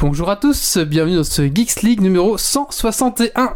Bonjour à tous, bienvenue dans ce Geeks League numéro 161.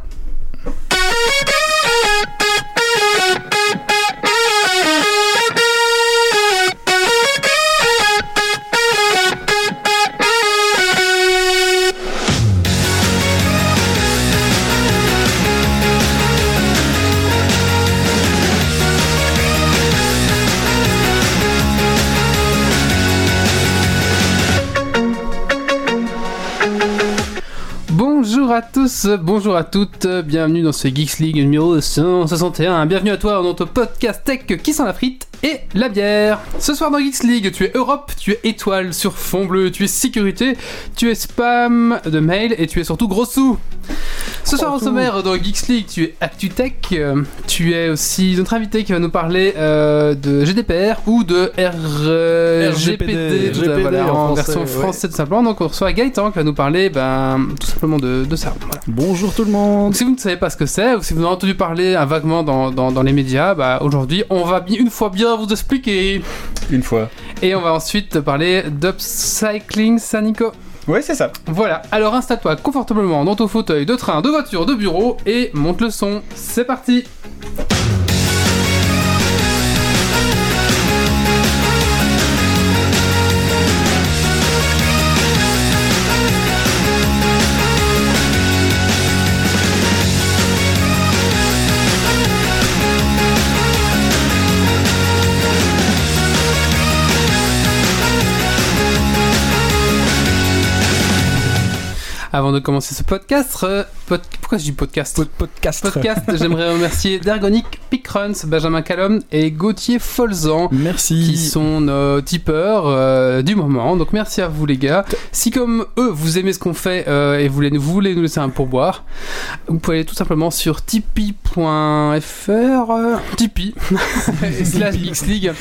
Bonjour à toutes, bienvenue dans ce Geeks League numéro 161. Bienvenue à toi dans notre podcast tech qui sent la frite et la bière. Ce soir dans Geeks League, tu es Europe, tu es étoile sur fond bleu, tu es sécurité, tu es spam de mail et tu es surtout gros sous. Ce soir au sommaire dans Geeks League, tu es ActuTech, euh, tu es aussi notre invité qui va nous parler euh, de GDPR ou de RGPD, RGPD, voilà, en en, français, version ouais. française tout simplement. Donc on reçoit Gaëtan qui va nous parler ben, tout simplement de, de ça. Voilà. Bonjour tout le Donc monde. si vous ne savez pas ce que c'est, ou si vous en avez entendu parler un vaguement dans, dans, dans les médias, bah, aujourd'hui on va une fois bien vous expliquer. Une fois. Et on va ensuite parler d'upcycling, ça Ouais, c'est ça. Voilà, alors installe-toi confortablement dans ton fauteuil de train, de voiture, de bureau et monte le son. C'est parti Avant de commencer ce podcast, euh, pod- pourquoi je dis podcast podcast. Podcast, j'aimerais remercier Dergonic, Pickruns, Benjamin Callum et Gauthier Folzan qui Merci. sont nos tipeurs euh, du moment. Donc merci à vous les gars. Si comme eux vous aimez ce qu'on fait euh, et vous voulez, vous voulez nous laisser un pourboire, vous pouvez aller tout simplement sur tipeee.fr euh, Tipeee et slash League.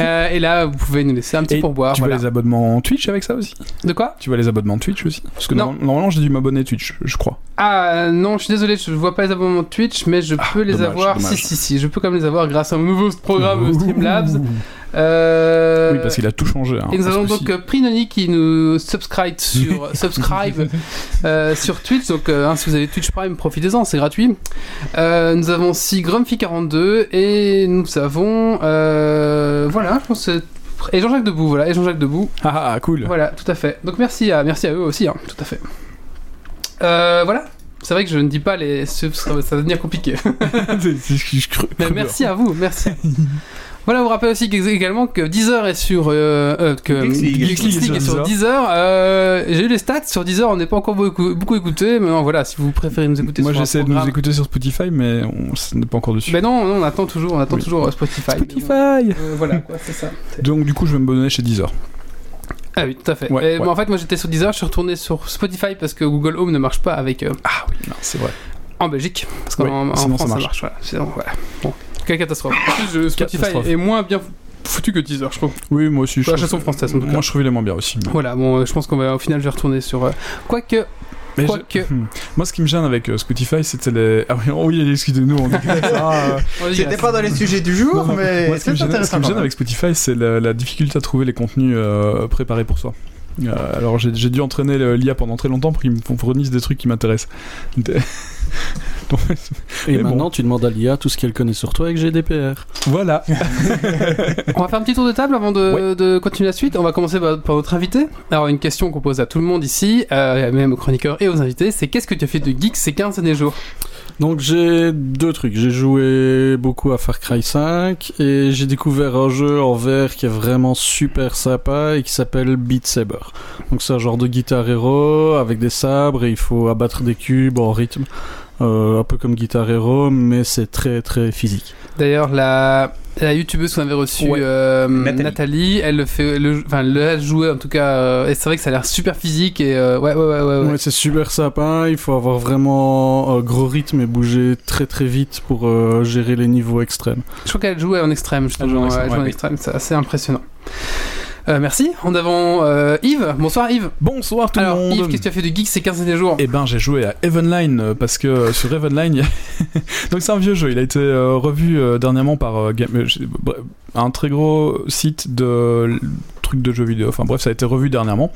Euh, et là vous pouvez nous laisser un petit Et pourboire. tu voilà. vois les abonnements Twitch avec ça aussi? De quoi? Tu vois les abonnements Twitch aussi? Parce que Non. normal- j'ai dû m'abonner Twitch, je crois. Ah non, je suis désolé, je vois pas les abonnements de Twitch, mais je Ah, peux les dommage, avoir. dommage. Si, si, si, je peux quand même les avoir grâce à mon nouveau programme Streamlabs. Euh, Oui, parce qu'il a tout changé. hein, Et nous avons donc si- euh, Prinoni qui nous subscribe sur, subscribe, euh, sur Twitch. Donc, euh, hein, si vous avez Twitch Prime, profitez-en, c'est gratuit. Nous avons aussi Grumpy42 et nous avons. voilà, je pense que Et Jean-Jacques Debout, voilà, et Jean-Jacques Debout. Ah, ah, cool. Voilà, tout à fait. Donc, merci à, merci à eux aussi, hein, tout à fait. Euh, voilà. C'est vrai que je ne dis pas les subs, ça va devenir compliqué. Mais merci à vous, merci. Voilà, vous rappelle aussi également que Deezer est sur euh, euh, que Geeks est sur Deezer. Euh, J'ai eu les stats sur Deezer, on n'est pas encore beaucoup, beaucoup écouté, mais non, voilà, si vous préférez nous écouter Moi j'essaie de nous écouter sur Spotify, mais on n'est pas encore dessus. Ben non, non, on attend toujours, on attend Oui. toujours euh, Spotify. Spotify Euh, voilà, quoi, c'est ça. Donc du coup je vais me bonner chez Deezer. Ah oui, tout à fait. Ouais, Et, ouais. moi, en fait, moi j'étais sur Deezer, je suis retourné sur Spotify parce que Google Home ne marche pas avec euh, Ah oui, non, c'est vrai. en Belgique, parce qu'en Oui, en France ça ça marche. marche. Voilà, Sinon, voilà. Bon, quelle catastrophe. En plus, je- Spotify Catastrophe. est moins bien foutu que Deezer, je trouve. Oui, moi aussi. Sur la chanson française, en tout cas. Moi je trouvais les moins bien aussi. Voilà, bon, euh, je pense qu'on va au final, je vais retourner sur. euh, Quoique, Mais Quoique. je-. Moi, ce qui me gêne avec euh, Spotify, c'était les. Ah oui, oh oui, excusez-nous, on dit ça. euh, C'était vas-y. pas dans les sujets du jour, non, mais Moi, ce qui me c'est gêne, ce qui me gêne avec Spotify, c'est la, la difficulté à trouver les contenus euh, préparés pour soi. Euh, alors, j'ai dû entraîner l'IA pendant très longtemps pour qu'il me fournisse des trucs qui m'intéressent. Donc, Et Mais bon. maintenant, tu demandes à l'IA tout ce qu'elle connaît sur toi avec GDPR. voilà. On va faire un petit tour de table avant de, de continuer la suite. On va commencer par, par notre invité. Alors, une question qu'on pose à tout le monde ici, euh, même aux chroniqueurs et aux invités, c'est qu'est-ce que tu as fait de geek ces 15 derniers jours? Donc j'ai deux trucs. J'ai joué beaucoup à Far Cry 5 et j'ai découvert un jeu en VR qui est vraiment super sympa et qui s'appelle Beat Saber. Donc c'est un genre de guitare héros avec des sabres et il faut abattre des cubes en rythme. Euh, un peu comme Guitar Hero, mais c'est très très physique. D'ailleurs, la, la youtubeuse qu'on avait reçue, Ouais. euh, Nathalie. Nathalie. elle le fait, le, enfin, elle a joué en tout cas, euh, et c'est vrai que ça a l'air super physique et euh, ouais, ouais, ouais, ouais. ouais. Ouais, c'est super sympa. Il faut avoir vraiment un gros rythme et bouger très très vite pour euh, gérer les niveaux extrêmes. Je crois qu'elle jouait en extrême, justement. Elle joue en ouais, extrême, elle joue en ouais, extrême, c'est assez impressionnant. Euh, merci. On avons euh, Yves. Bonsoir Yves. Bonsoir tout Alors le monde. Yves, qu'est-ce que tu as fait de geek ces 15 derniers jours? Eh ben, j'ai joué à Evenline euh, parce que sur Evenline, donc c'est un vieux jeu. Il a été revu dernièrement par Game- un très gros site de trucs de jeux vidéo. Enfin bref, ça a été revu dernièrement,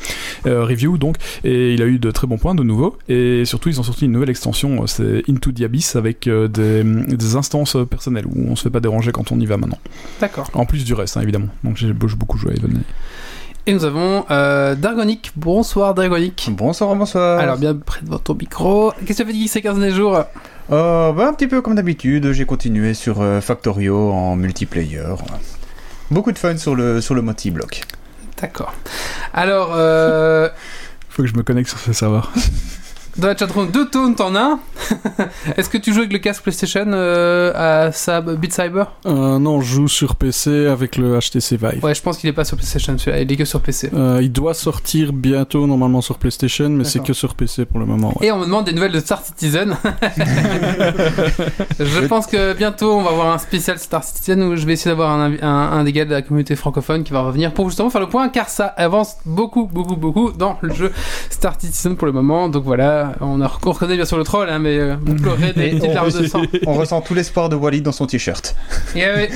euh, review donc, et il a eu de très bons points de nouveau. Et surtout, ils ont sorti une nouvelle extension, euh, c'est Into the Abyss avec euh, des, des instances personnelles où on se fait pas déranger quand on y va maintenant. D'accord. En plus du reste, hein, évidemment. Donc j'ai beaucoup joué à Even. Et nous avons euh, Dargonic. Bonsoir Dargonic. Bonsoir, bonsoir. Alors bien près de votre micro. Qu'est-ce que tu as fait ces 15 derniers jours? Euh, bah, un petit peu comme d'habitude, j'ai continué sur euh, Factorio en multiplayer. Beaucoup de fun sur le, sur le multi-bloc. D'accord. Alors, euh, Faut que je me connecte sur ce serveur. dans la chatroom, deux tones en un. Est-ce que tu joues avec le casque PlayStation euh, à Sab Beat Cyber Euh, non, je joue sur PC avec le HTC Vive. Ouais, je pense qu'il est pas sur PlayStation, celui-là, il est que sur PC. Euh, il doit sortir bientôt normalement sur PlayStation, mais c'est que sur PC pour le moment. ouais. Et on me demande des nouvelles de Star Citizen. je pense que bientôt on va avoir un spécial Star Citizen où je vais essayer d'avoir un, un, un des gars de la communauté francophone qui va revenir pour justement faire le point car ça avance beaucoup, beaucoup, beaucoup dans le jeu Star Citizen pour le moment. Donc voilà, on, a, on reconnaît bien sûr le troll, hein, mais euh, vous pleurez des Et petites on- larmes de sang. On ressent tout l'espoir de Walid dans son t-shirt. Et ouais.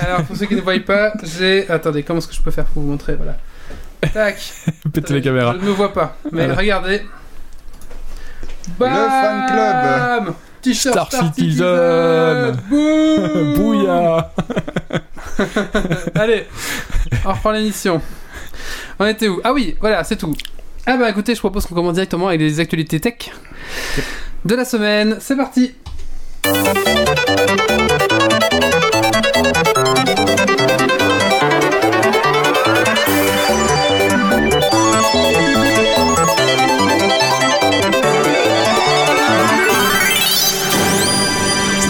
Alors pour ceux qui ne voient pas, j'ai. Attendez, comment est-ce que je peux faire pour vous montrer Voilà. Tac. Péter les caméras. Je ne me vois pas, mais Voilà. regardez. fan club. Bam T-shirt Star Star, Citizen. Citizen. Bouya Allez, on reprend l'émission. On était où? Ah oui, voilà, c'est tout. Ah bah écoutez, je propose qu'on commence directement avec les actualités tech de la semaine. C'est parti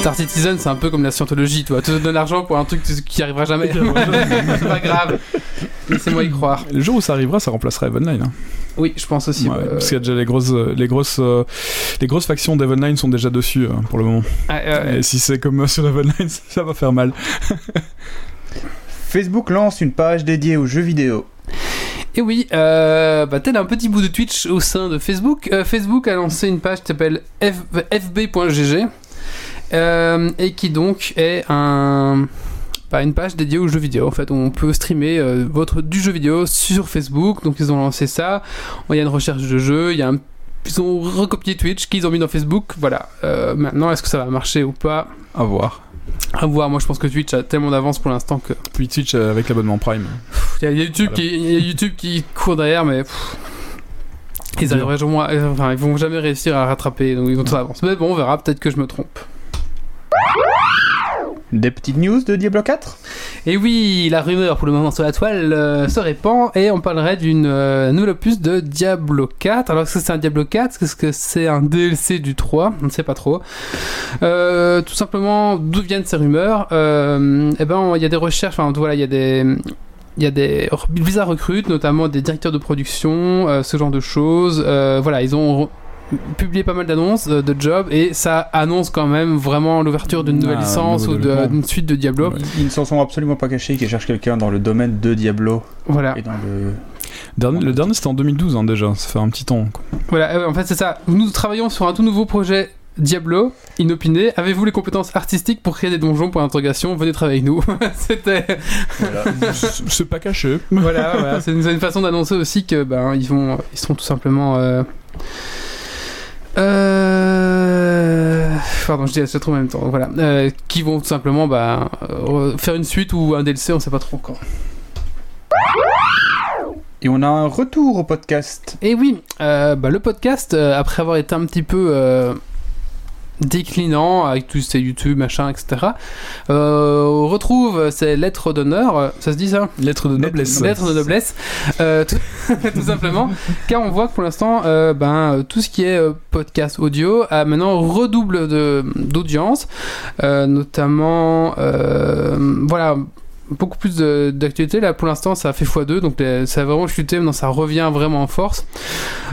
Star Citizen, c'est un peu comme la scientologie, toi. Tu te donnes l'argent pour un truc qui arrivera jamais. c'est pas grave. Laissez-moi y croire. Le jour où ça arrivera, ça remplacera Evenline. Hein. Oui, je pense aussi. Ouais, euh, Parce qu'il y a déjà les grosses, euh, les grosses, euh, les grosses factions d'Evenline sont déjà dessus euh, pour le moment. ah, euh, Et si c'est comme sur Evenline, ça va faire mal. Facebook lance une page dédiée aux jeux vidéo. Et oui, euh, bah, tel un petit bout de Twitch au sein de Facebook. Euh, Facebook a lancé une page qui s'appelle fb.gg euh, et qui donc est un, bah, une page dédiée aux jeux vidéo. En fait, on peut streamer euh, votre, du jeu vidéo sur Facebook. Donc ils ont lancé ça. Il y a une recherche de jeu, il y a un ils ont recopié Twitch qu'ils ont mis dans Facebook. Voilà. Euh, maintenant, est-ce que ça va marcher ou pas? À voir. À voir. Moi, je pense que Twitch a tellement d'avance pour l'instant que Puis Twitch euh, avec l'abonnement Prime. il y a YouTube, Voilà. qui, il y a YouTube qui court derrière, mais pff, ils arriveront jamais, enfin, ils vont jamais réussir à rattraper, donc ils ont trop d'avance. Mais bon, on verra. Peut-être que je me trompe. Des petites news de Diablo 4 Et oui, la rumeur pour le moment sur la toile euh, se répand et on parlerait d'une euh, nouvelle opus de Diablo 4. Alors, est-ce que c'est un Diablo 4 Est-ce que c'est un DLC du 3 On ne sait pas trop. Euh, tout simplement, d'où viennent ces rumeurs? Euh, Eh ben, il y a des recherches, enfin, voilà, il y a des. Il y a des Blizzard recrute notamment des directeurs de production, ce genre de choses. Voilà, ils ont publié pas mal d'annonces euh, de jobs et ça annonce quand même vraiment l'ouverture d'une nouvelle Ah, licence ou d'une suite de Diablo. Ouais. Ils ne s'en sont absolument pas cachés qu'ils cherchent quelqu'un dans le domaine de Diablo Voilà. et dans le... Dernier- le dernier c'était en 2012 hein, déjà, ça fait un petit temps. quoi. Voilà, euh, en fait c'est ça. Nous travaillons sur un tout nouveau projet Diablo, inopiné. Avez-vous les compétences artistiques pour créer des donjons pour l'interrogation Venez travailler avec nous. C'était Voilà. C'est pas caché. voilà, voilà. c'est une, façon d'annoncer aussi que ben ils vont, ils seront tout simplement. Euh... euh, Pardon, je dis c'est trop en même temps. Voilà, Euh, qui vont tout simplement bah, euh, faire une suite ou un DLC, on sait pas trop encore. Et on a un retour au podcast. Et oui, euh, bah, le podcast, après avoir été un petit peu déclinant avec tous ces YouTube, machin, etc., euh, on retrouve ces lettres d'honneur, ça se dit ça? Lettre de noblesse. Lettres de noblesse, euh, tout, tout simplement, car on voit que pour l'instant, euh, ben, tout ce qui est euh, podcast audio a maintenant redouble d'audience, euh, notamment, euh, voilà, beaucoup plus d'actualité. Là, pour l'instant, ça a fait x2, donc ça a vraiment chuté, maintenant ça revient vraiment en force.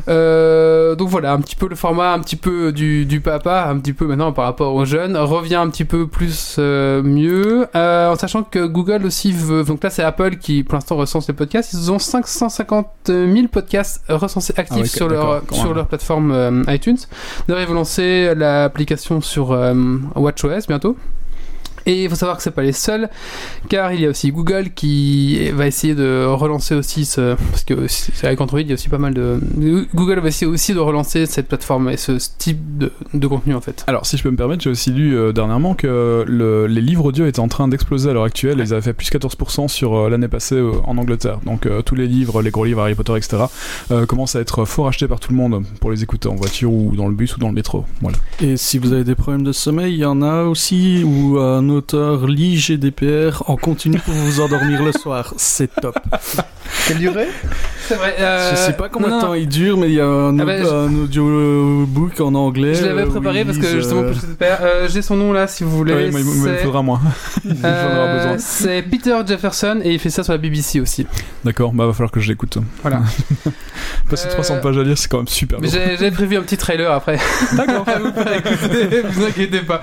Euh, donc voilà, un petit peu le format, un petit peu du, du papa, un petit peu maintenant par rapport aux jeunes, revient un petit peu plus euh, mieux, euh, en sachant que Google aussi veut. Donc là, c'est Apple qui, pour l'instant, recense les podcasts. Ils ont 550 000 podcasts recensés actifs Ah sur, leur, sur même. leur plateforme iTunes. D'ailleurs, ils vont lancer l'application sur WatchOS bientôt. Et il faut savoir que c'est pas les seuls, car il y a aussi Google qui va essayer de relancer aussi ce, parce que c'est avec Android il y a aussi pas mal de, Google va essayer aussi de relancer cette plateforme et ce type de, de contenu en fait. Alors, si je peux me permettre, j'ai aussi lu euh, dernièrement que le- les livres audio étaient en train d'exploser à l'heure actuelle. Ils avaient fait plus 14% sur euh, l'année passée euh, en Angleterre. Donc, euh, tous les livres, les gros livres Harry Potter, etc., euh, commencent à être fort achetés par tout le monde pour les écouter en voiture ou dans le bus ou dans le métro. Voilà. Et si vous avez des problèmes de sommeil, il y en a aussi où un auteur lit GDPR en continu pour vous endormir le soir. C'est top. Quelle durée? C'est vrai. je sais pas combien non, de temps il dure, mais il y a un, Ah bah, je- un audiobook en anglais. Je l'avais euh, préparé parce que justement euh, pour GDPR, euh, j'ai son nom là si vous voulez. Ouais, mais il me- il faudra moins. il me faudra euh, besoin. c'est Peter Jefferson et il fait ça sur la BBC aussi. D'accord, bah va falloir que je l'écoute. Voilà. Passer Euh, 300 pages à lire, c'est quand même super Mais j'ai- j'avais prévu un petit trailer après. D'accord. vous vous inquiétez pas.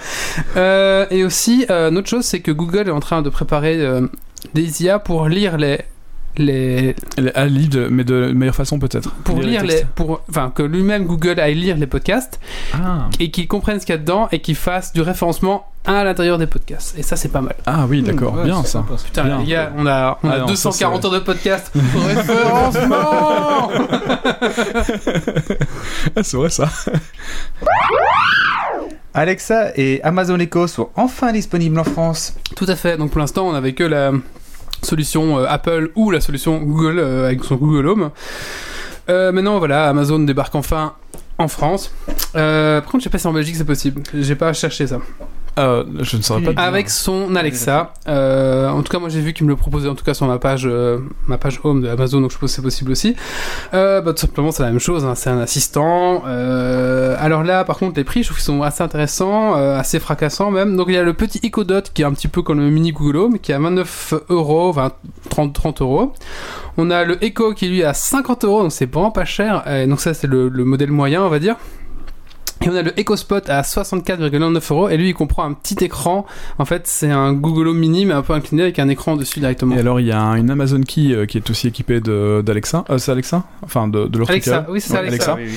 Euh, et aussi, euh, une autre chose, c'est que Google est en train de préparer euh, des IA pour lire les. les lit, de- mais de meilleure façon peut-être. pour lire les. Pour, enfin, que lui-même Google aille lire les podcasts Ah. et qu'il comprenne ce qu'il y a dedans et qu'il fasse du référencement à l'intérieur des podcasts. Et ça, c'est pas mal. Ah oui, d'accord, ouais, bien ça. sympa. Putain, Bien. les gars, on a, on a Ah non, ça, 240 c'est- heures de podcast référencement Ah, c'est vrai ça. Alexa et Amazon Echo sont enfin disponibles en France. Tout à fait. Donc pour l'instant, on n'avait que la solution euh, Apple ou la solution Google euh, avec son Google Home. Euh, maintenant, voilà, Amazon débarque enfin en France. Par contre, je sais pas si en Belgique c'est possible. J'ai pas cherché ça. Euh, je ne saurais pas. dire. Avec son Alexa. Euh, en tout cas, moi j'ai vu qu'il me le proposait en tout cas sur ma page, euh, ma page home de Amazon, donc je suppose que c'est possible aussi. Bah, tout simplement, c'est la même chose. hein, c'est un assistant. Alors là, par contre, les prix, je trouve qu'ils sont assez intéressants, assez fracassants même. Donc il y a le petit Echo Dot qui est un petit peu comme le mini Google Home, qui est à 29 euros, 20, 30, 30 euros. On a le Echo qui lui est à 50 euros, donc c'est vraiment pas cher. Et donc ça, c'est le, le modèle moyen, on va dire. Et on a le EcoSpot à 64,99 euros et lui il comprend un petit écran. En fait c'est un Google Home Mini mais un peu incliné avec un écran dessus directement. Et alors, il y a un- une Amazon Key euh, qui est aussi équipée de- d'Alexa. Euh, c'est Alexa? Enfin, de, de leur Alexa, oui c'est ça Ouais, Alexa. Oui, oui,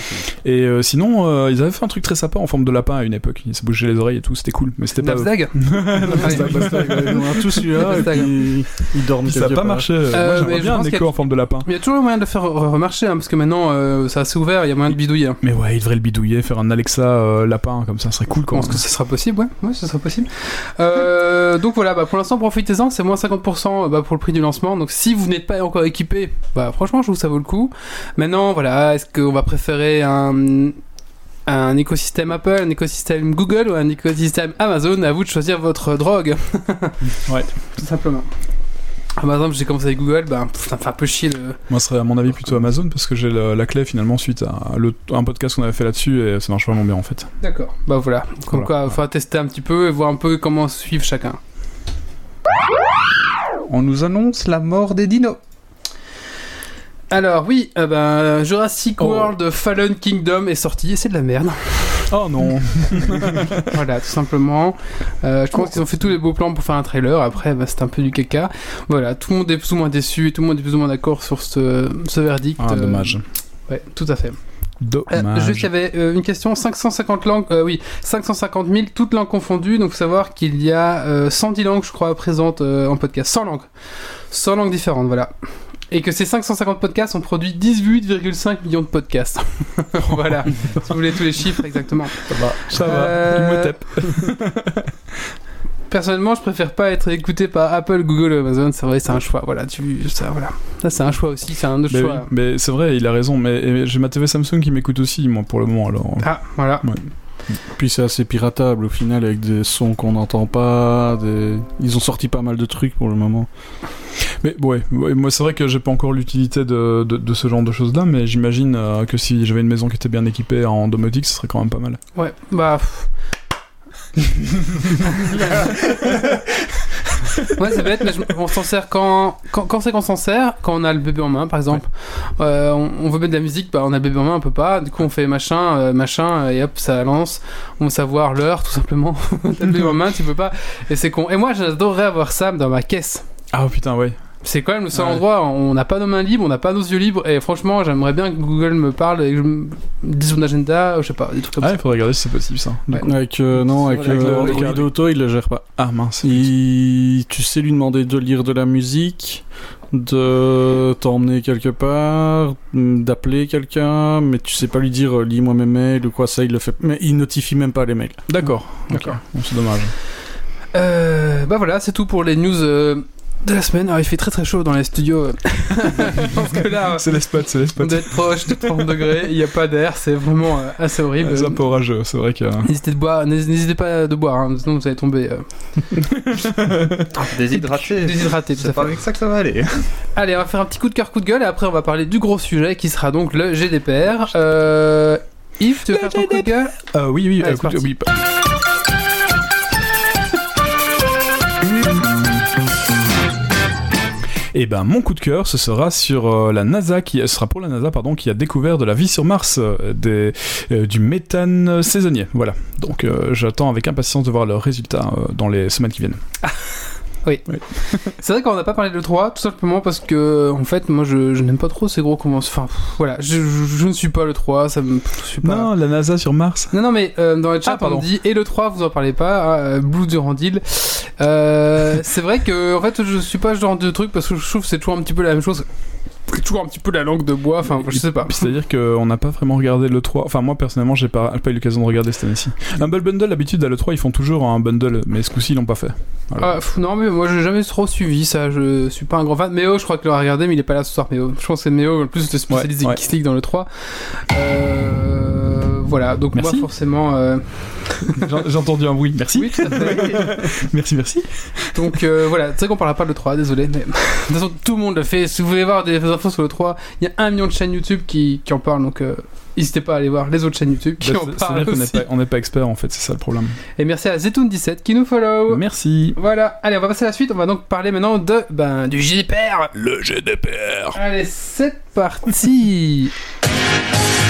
oui. Et euh, sinon, euh, ils avaient fait un truc très sympa en forme de lapin à une époque. Ils se bougeaient les oreilles et tout, c'était cool. Mais c'était pas. a tous puis ils dorment ça a pas marché. Euh, Moi, j'aimerais bien un écho en forme de lapin. Mais il y a toujours moyen de le faire re- remarcher hein, parce que maintenant euh, c'est assez ouvert, il y a moyen de bidouiller. Mais ouais, ils devraient le bidouiller, faire un Alexa euh, lapin, comme ça, ça serait cool Je pense que ce sera possible, ouais, ouais, ce sera possible. Euh, donc voilà, bah, pour l'instant, profitez-en, c'est moins 50% bah, pour le prix du lancement. Donc si vous n'êtes pas encore équipé, bah franchement, je trouve que ça vaut le coup. Maintenant, voilà, est-ce qu'on va préférer un, un écosystème Apple, un écosystème Google ou un écosystème Amazon? À vous de choisir votre drogue. Ouais. Tout simplement. Par exemple, j'ai commencé avec Google, bah, pff, ça me fait un peu chier le. Moi, ce serait à mon avis plutôt Amazon parce que j'ai la, la clé finalement suite à le- un podcast qu'on avait fait là-dessus et ça marche vraiment bien en fait. D'accord. Bah voilà. Comme Voilà. quoi, il faudra tester un petit peu et voir un peu comment suivre chacun. On nous annonce la mort des dinos. Alors oui, euh, ben, Jurassic Oh. World Fallen Kingdom est sorti et c'est de la merde. Oh non voilà, tout simplement. Euh, je pense qu'ils ont fait tous les beaux plans pour faire un trailer. Après, bah, c'est un peu du caca. Voilà, tout le monde est plus ou moins déçu, tout le monde est plus ou moins d'accord sur ce, ce verdict. Ah, Euh, dommage. ouais, tout à fait. Euh, Dommage. juste, il y avait euh, une question 550 langues, euh, oui, 550 000, toutes langues confondues. Donc, faut savoir qu'il y a euh, 110 langues, je crois, présentes euh, en podcast. 100 langues. 100 langues différentes, voilà. Et que ces 550 podcasts ont produit 18,5 millions de podcasts. voilà. si vous voulez tous les chiffres exactement. Ça va, ça Euh, va. Personnellement, je préfère pas être écouté par Apple, Google, Amazon. C'est vrai, c'est un choix. Voilà, tu, ça, voilà. Ça, c'est un choix aussi. C'est un autre Mais, oui, choix. mais c'est vrai, il a raison. Mais j'ai ma TV Samsung qui m'écoute aussi, moi, pour le moment. Alors, Ah, voilà. Puis c'est assez piratable au final avec des sons qu'on n'entend pas. Des... Ils ont sorti pas mal de trucs pour le moment. Mais ouais, ouais, moi c'est vrai que j'ai pas encore l'utilité de, de, de ce genre de choses-là, mais j'imagine euh, que si j'avais une maison qui était bien équipée en domotique, ce serait quand même pas mal. Ouais, bah. ouais, c'est bête, mais je- on s'en sert quand, quand, quand c'est qu'on s'en sert, quand on a le bébé en main, par exemple. Euh, on, on veut mettre de la musique, bah, on a le bébé en main, on peut pas. Du coup, on fait machin, euh, machin, et hop, ça lance. On veut savoir l'heure, tout simplement. T'as le bébé en main, tu peux pas. Et c'est con. Et moi, j'adorerais avoir ça dans ma caisse. Ah putain, ouais. C'est quand même le seul Ouais. endroit où on n'a pas nos mains libres, on n'a pas nos yeux libres, et franchement, j'aimerais bien que Google me parle et que je me dise son agenda, je sais pas, des trucs comme Ah, ça. il faudrait regarder si c'est possible ça. Ouais. Avec, euh, non, avec, Avec le euh, Android. Android Auto, il le gère pas. Ah mince. Il- tu sais lui demander de lire de la musique, de t'emmener quelque part, d'appeler quelqu'un, mais tu sais pas lui dire euh, lis-moi mes mails ou quoi, ça il le fait. Mais il notifie même pas les mails. D'accord. D'accord. Ok. Bon, c'est dommage. Euh, bah voilà, c'est tout pour les news euh, de la semaine. Alors, il fait très très chaud dans les studios. Je pense que là, C'est les spots, c'est les on spots. doit être proche de 30 degrés, il n'y a pas d'air, c'est vraiment euh, assez horrible. C'est un peu orageux, c'est vrai que. N'hésitez de boire, n'hésitez pas de boire, hein, sinon vous allez tomber euh, Déshydraté. déshydraté. Tout à C'est fait. pas avec ça que ça va aller. Allez, on va faire un petit coup de cœur, coup de gueule, et après on va parler du gros sujet qui sera donc le GDPR. Euh, Yves, tu veux faire ton coup de gueule? Euh, oui, oui, Allez, écoute, c'est parti. Et ben mon coup de cœur, ce sera sur euh, la NASA, qui sera pour la NASA pardon, qui a découvert de la vie sur Mars, euh, euh, du méthane saisonnier. Voilà. Donc j'attends avec impatience de voir leurs résultats dans les semaines qui viennent. C'est vrai qu'on n'a pas parlé de 3 tout simplement parce que, en fait, moi je, je n'aime pas trop ces gros conventions. Enfin, voilà, je, je- je ne suis pas le 3, ça me. Je suis pas. Non, la NASA sur Mars. Non, non, mais euh, dans le chat, Ah, on dit et le 3, vous en parlez pas, hein, euh, Blue Durandil. Euh, c'est vrai que, en fait, je suis pas ce genre de truc parce que je trouve que c'est toujours un petit peu la même chose. Toujours un petit peu la langue de bois, enfin, je sais pas. C'est-à-dire qu'on n'a pas vraiment regardé le 3. Enfin, moi personnellement, j'ai pas, pas eu l'occasion de regarder cette année-ci. Humble Bundle, d'habitude, à le 3, ils font toujours un bundle, mais ce coup-ci, ils l'ont pas fait. Voilà. Ah, pff, non, mais moi j'ai jamais trop suivi ça, je suis pas un grand fan. Méo, je crois que l'on a regardé, mais il est pas là ce soir, Méo. Je pense que c'est Méo, en plus, le spécialiste Ouais, dans le 3. Euh, voilà, donc Merci. moi forcément. euh, J'ai entendu un bruit. Merci. Oui, tout à fait. Merci, merci. donc euh, voilà, c'est vrai qu'on parlera pas de le 3, désolé, mais de toute façon, tout le monde le fait. Si vous voulez voir des infos sur le 3, il y a un million de chaînes YouTube qui, qui en parlent, donc euh, n'hésitez pas à aller voir les autres chaînes YouTube qui Bah, en parlent C'est-à-dire qu'on n'est aussi. pas, on n'est pas expert, en fait, c'est ça le problème. Et merci à Zetoun17 qui nous follow. Merci. Voilà, allez, on va passer à la suite. On va donc parler maintenant de ben, du GDPR. Le GDPR. Allez, c'est parti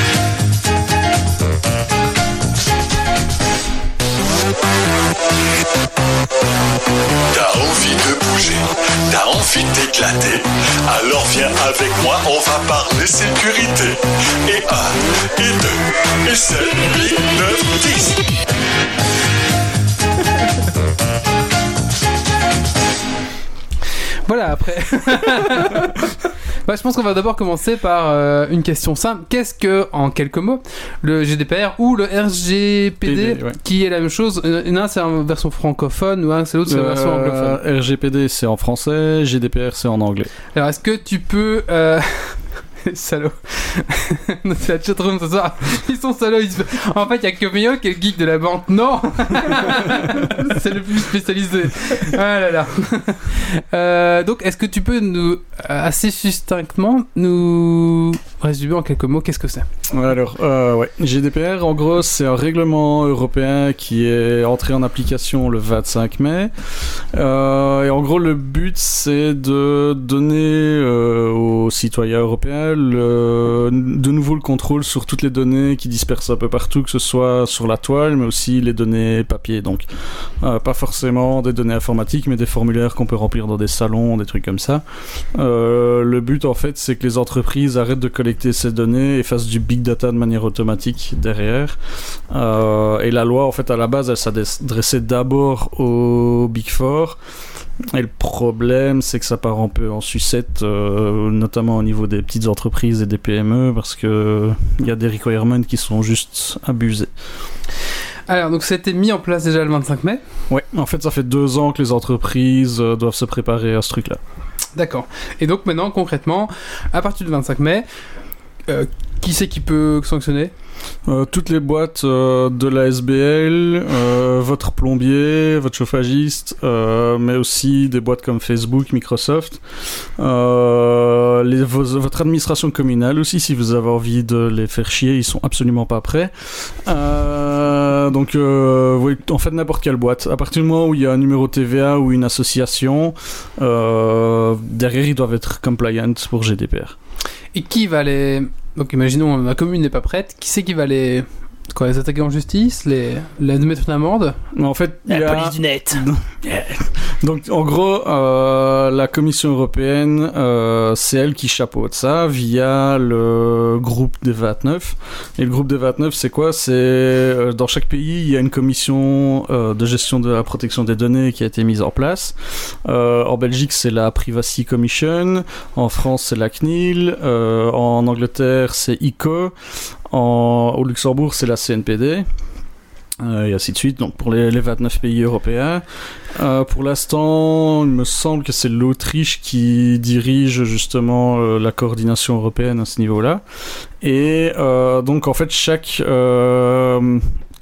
T'as envie de bouger, t'as envie de t'éclater. Alors viens avec moi, on va parler sécurité. Et un, et deux, et sept, huit, neuf, dix. Voilà, après. Bah, je pense qu'on va d'abord commencer par euh, une question simple. Qu'est-ce que, en quelques mots, le GDPR ou le RGPD, PD, ouais. qui est la même chose? Euh, L'un c'est en version francophone ou un c'est l'autre c'est en version anglophone? Euh, RGPD c'est en français, GDPR c'est en anglais. Alors est-ce que tu peux... Salaud. C'est la chatroom ce soir. Ils sont salauds. En fait, il y a que Mio qui est le geek de la banque. Non C'est le plus spécialisé. Ah là là. Euh, donc, est-ce que tu peux nous, euh, assez succinctement, nous résumer en quelques mots qu'est-ce que c'est? Alors, euh. GDPR, en gros, c'est un règlement européen qui est entré en application le 25 mai. Euh, et en gros, le but, c'est de donner aux citoyens européens le- de nouveau le contrôle sur toutes les données qui dispersent un peu partout, que ce soit sur la toile, mais aussi les données papier. Donc, euh, pas forcément des données informatiques, mais des formulaires qu'on peut remplir dans des salons, des trucs comme ça. Euh, le but, en fait, c'est que les entreprises arrêtent de collecter ces données et fassent du big data de manière automatique derrière. Euh, et la loi, en fait, à la base, elle s'adressait d'abord aux Big Four. Et le problème, c'est que ça part un peu en sucette, euh, notamment au niveau des petites entreprises et des PME, parce que il y a des requirements qui sont juste abusés. Alors, donc c'était mis en place déjà le 25 mai. Ouais, en fait, ça fait deux ans que les entreprises euh, doivent se préparer à ce truc-là. D'accord. Et donc maintenant, concrètement, à partir du 25 mai, euh, qui c'est qui peut sanctionner? Euh, toutes les boîtes euh, de la SBL, euh, votre plombier, votre chauffagiste, mais aussi des boîtes comme Facebook, Microsoft, votre administration communale aussi, si vous avez envie de les faire chier, ils sont absolument pas prêts. Donc, oui, en fait, n'importe quelle boîte. À partir du moment où il y a un numéro TVA ou une association, derrière, ils doivent être compliant pour GDPR. Et qui va les. Donc imaginons, ma commune n'est pas prête. Qui c'est qui va les. Quoi, les attaquer en justice Les, les mettre une amende Mais en fait, il y a... du net Donc en gros, euh, la Commission européenne, euh, c'est elle qui chapeaute ça via le groupe des 29. Et le groupe des 29, c'est quoi? C'est euh, dans chaque pays, il y a une commission euh, de gestion de la protection des données qui a été mise en place. Euh, en Belgique, c'est la Privacy Commission. En France, c'est la CNIL. Euh, en Angleterre, c'est ICO. Au Luxembourg, c'est la CNPD. Euh, et ainsi de suite, donc pour les, les 29 pays européens. Euh, pour l'instant, il me semble que c'est l'Autriche qui dirige justement euh, la coordination européenne à ce niveau-là. Et donc en fait, chaque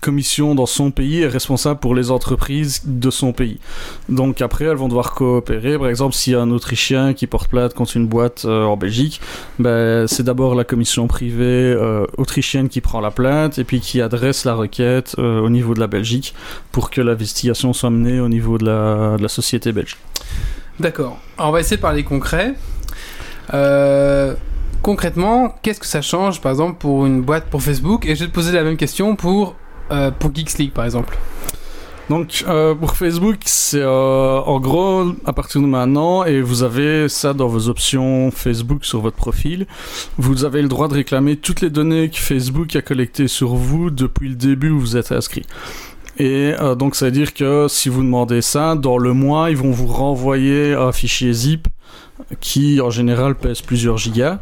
commission dans son pays est responsable pour les entreprises de son pays. Donc après, elles vont devoir coopérer. Par exemple, s'il y a un Autrichien qui porte plainte contre une boîte euh, en Belgique, ben, c'est d'abord la commission privée euh, autrichienne qui prend la plainte et puis qui adresse la requête euh, au niveau de la Belgique pour que l'investigation soit menée au niveau de la, société belge. D'accord. On va essayer de parler concret. Concrètement, qu'est-ce que ça change, par exemple, pour une boîte pour Facebook? Et je vais te poser la même question pour, euh, pour Geeks League, par exemple. Donc euh, pour Facebook, c'est euh, en gros à partir de maintenant et vous avez ça dans vos options Facebook sur votre profil, vous avez le droit de réclamer toutes les données que Facebook a collectées sur vous depuis le début où vous êtes inscrit. Et donc ça veut dire que si vous demandez ça, dans le mois, ils vont vous renvoyer un fichier zip qui en général pèse plusieurs gigas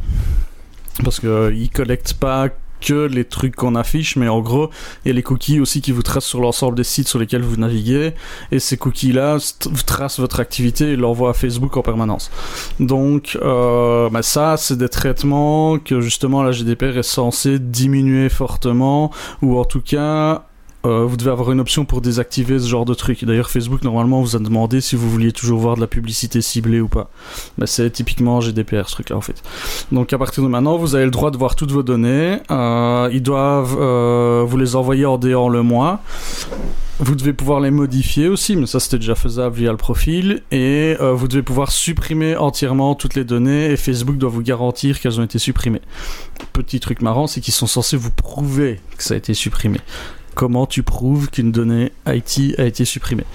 parce qu'ils collectent pas que les trucs qu'on affiche, mais en gros, il y a les cookies aussi qui vous tracent sur l'ensemble des sites sur lesquels vous naviguez, et ces cookies-là tracent votre activité et l'envoient à Facebook en permanence. Donc, euh, bah ça, c'est des traitements que justement la GDPR est censée diminuer fortement, ou en tout cas euh, vous devez avoir une option pour désactiver ce genre de truc. D'ailleurs, Facebook, normalement, vous a demandé si vous vouliez toujours voir de la publicité ciblée ou pas. Mais c'est typiquement GDPR, ce truc-là, en fait. Donc, à partir de maintenant, vous avez le droit de voir toutes vos données. Euh, ils doivent euh, vous les envoyer en déant le mois. Vous devez pouvoir les modifier aussi, mais ça c'était déjà faisable via le profil. Et vous devez pouvoir supprimer entièrement toutes les données et Facebook doit vous garantir qu'elles ont été supprimées. Petit truc marrant, c'est qu'ils sont censés vous prouver que ça a été supprimé. Comment tu prouves qu'une donnée IT a été supprimée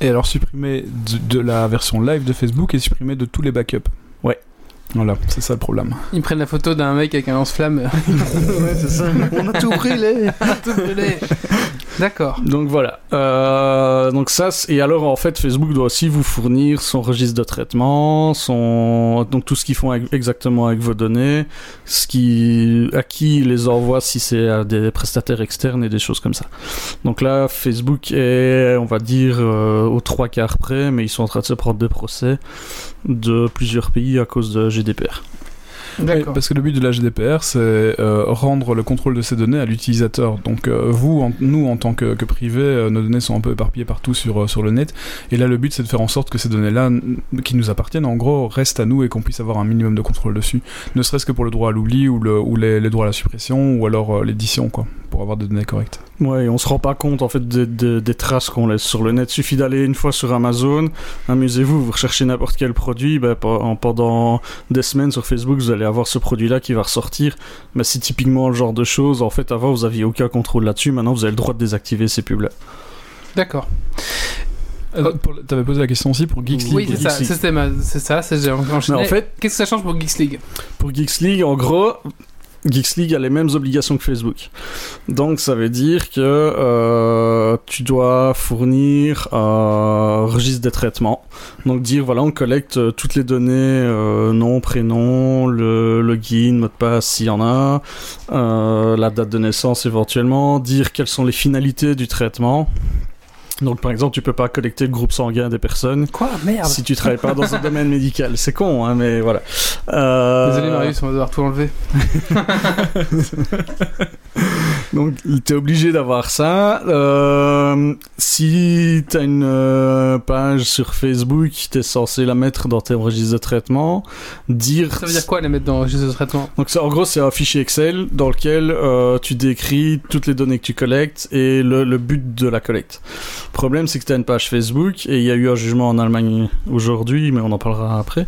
Et alors supprimer de, la version live de Facebook et supprimer de tous les backups. Voilà, c'est ça le problème. Ils prennent la photo d'un mec avec un lance-flamme. Ouais, c'est ça. On a tout brûlé. Tout brûlé. D'accord. Donc voilà. Euh, donc ça, et alors en fait, Facebook doit aussi vous fournir son registre de traitement, son donc tout ce qu'ils font avec- exactement avec vos données, ce qui à qui ils les envoie si c'est à des prestataires externes et des choses comme ça. Donc là, Facebook est, on va dire, euh, aux trois quarts près, mais ils sont en train de se prendre des procès de plusieurs pays à cause de GDPR. D'accord. Parce que le but de la GDPR, c'est euh, rendre le contrôle de ces données à l'utilisateur. Donc euh, vous, en- nous, en tant que, que privé, euh, nos données sont un peu éparpillées partout sur, euh, sur le net. Et là, le but, c'est de faire en sorte que ces données-là, qui nous appartiennent, en gros, restent à nous et qu'on puisse avoir un minimum de contrôle dessus. Ne serait-ce que pour le droit à l'oubli ou, le, ou les, les droits à la suppression ou alors euh, l'édition, quoi, pour avoir des données correctes. Ouais, et on se rend pas compte en fait des, des- des traces qu'on laisse sur le net. Suffit d'aller une fois sur Amazon, amusez-vous, vous recherchez n'importe quel produit, ben, pe- en- pendant des semaines sur Facebook, vous allez avoir ce produit-là qui va ressortir. Mais c'est typiquement le genre de choses. En fait, avant, vous aviez aucun contrôle là-dessus. Maintenant, vous avez le droit de désactiver ces pubs-là. D'accord. Euh, pour- T'avais posé la question aussi pour Geeks Oui, League. c'est ça. League. C'est ça. C'est. Mais en fait- qu'est-ce que ça change pour Geeks League? Pour Geeks League, en gros, Geeks League a les mêmes obligations que Facebook. Donc ça veut dire que euh, tu dois fournir un registre des traitements. Donc dire voilà on collecte euh, toutes les données, euh, nom, prénom, le login, mot de passe s'il y en a, euh, la date de naissance éventuellement, dire quelles sont les finalités du traitement. Donc par exemple tu peux pas collecter le groupe sanguin des personnes Quoi? Merde. si tu travailles pas dans un domaine médical. C'est con hein mais voilà. Euh, Désolé Marius, on va devoir tout enlever. Donc, t'es obligé d'avoir ça. Euh, si t'as une euh, page sur Facebook, t'es censé la mettre dans tes registres de traitement. Dire. Ça veut dire quoi les mettre dans le registre de traitement? Donc, en gros, c'est un fichier Excel dans lequel euh, tu décris toutes les données que tu collectes et le, le but de la collecte. Le problème, c'est que t'as une page Facebook et il y a eu un jugement en Allemagne aujourd'hui, mais on en parlera après.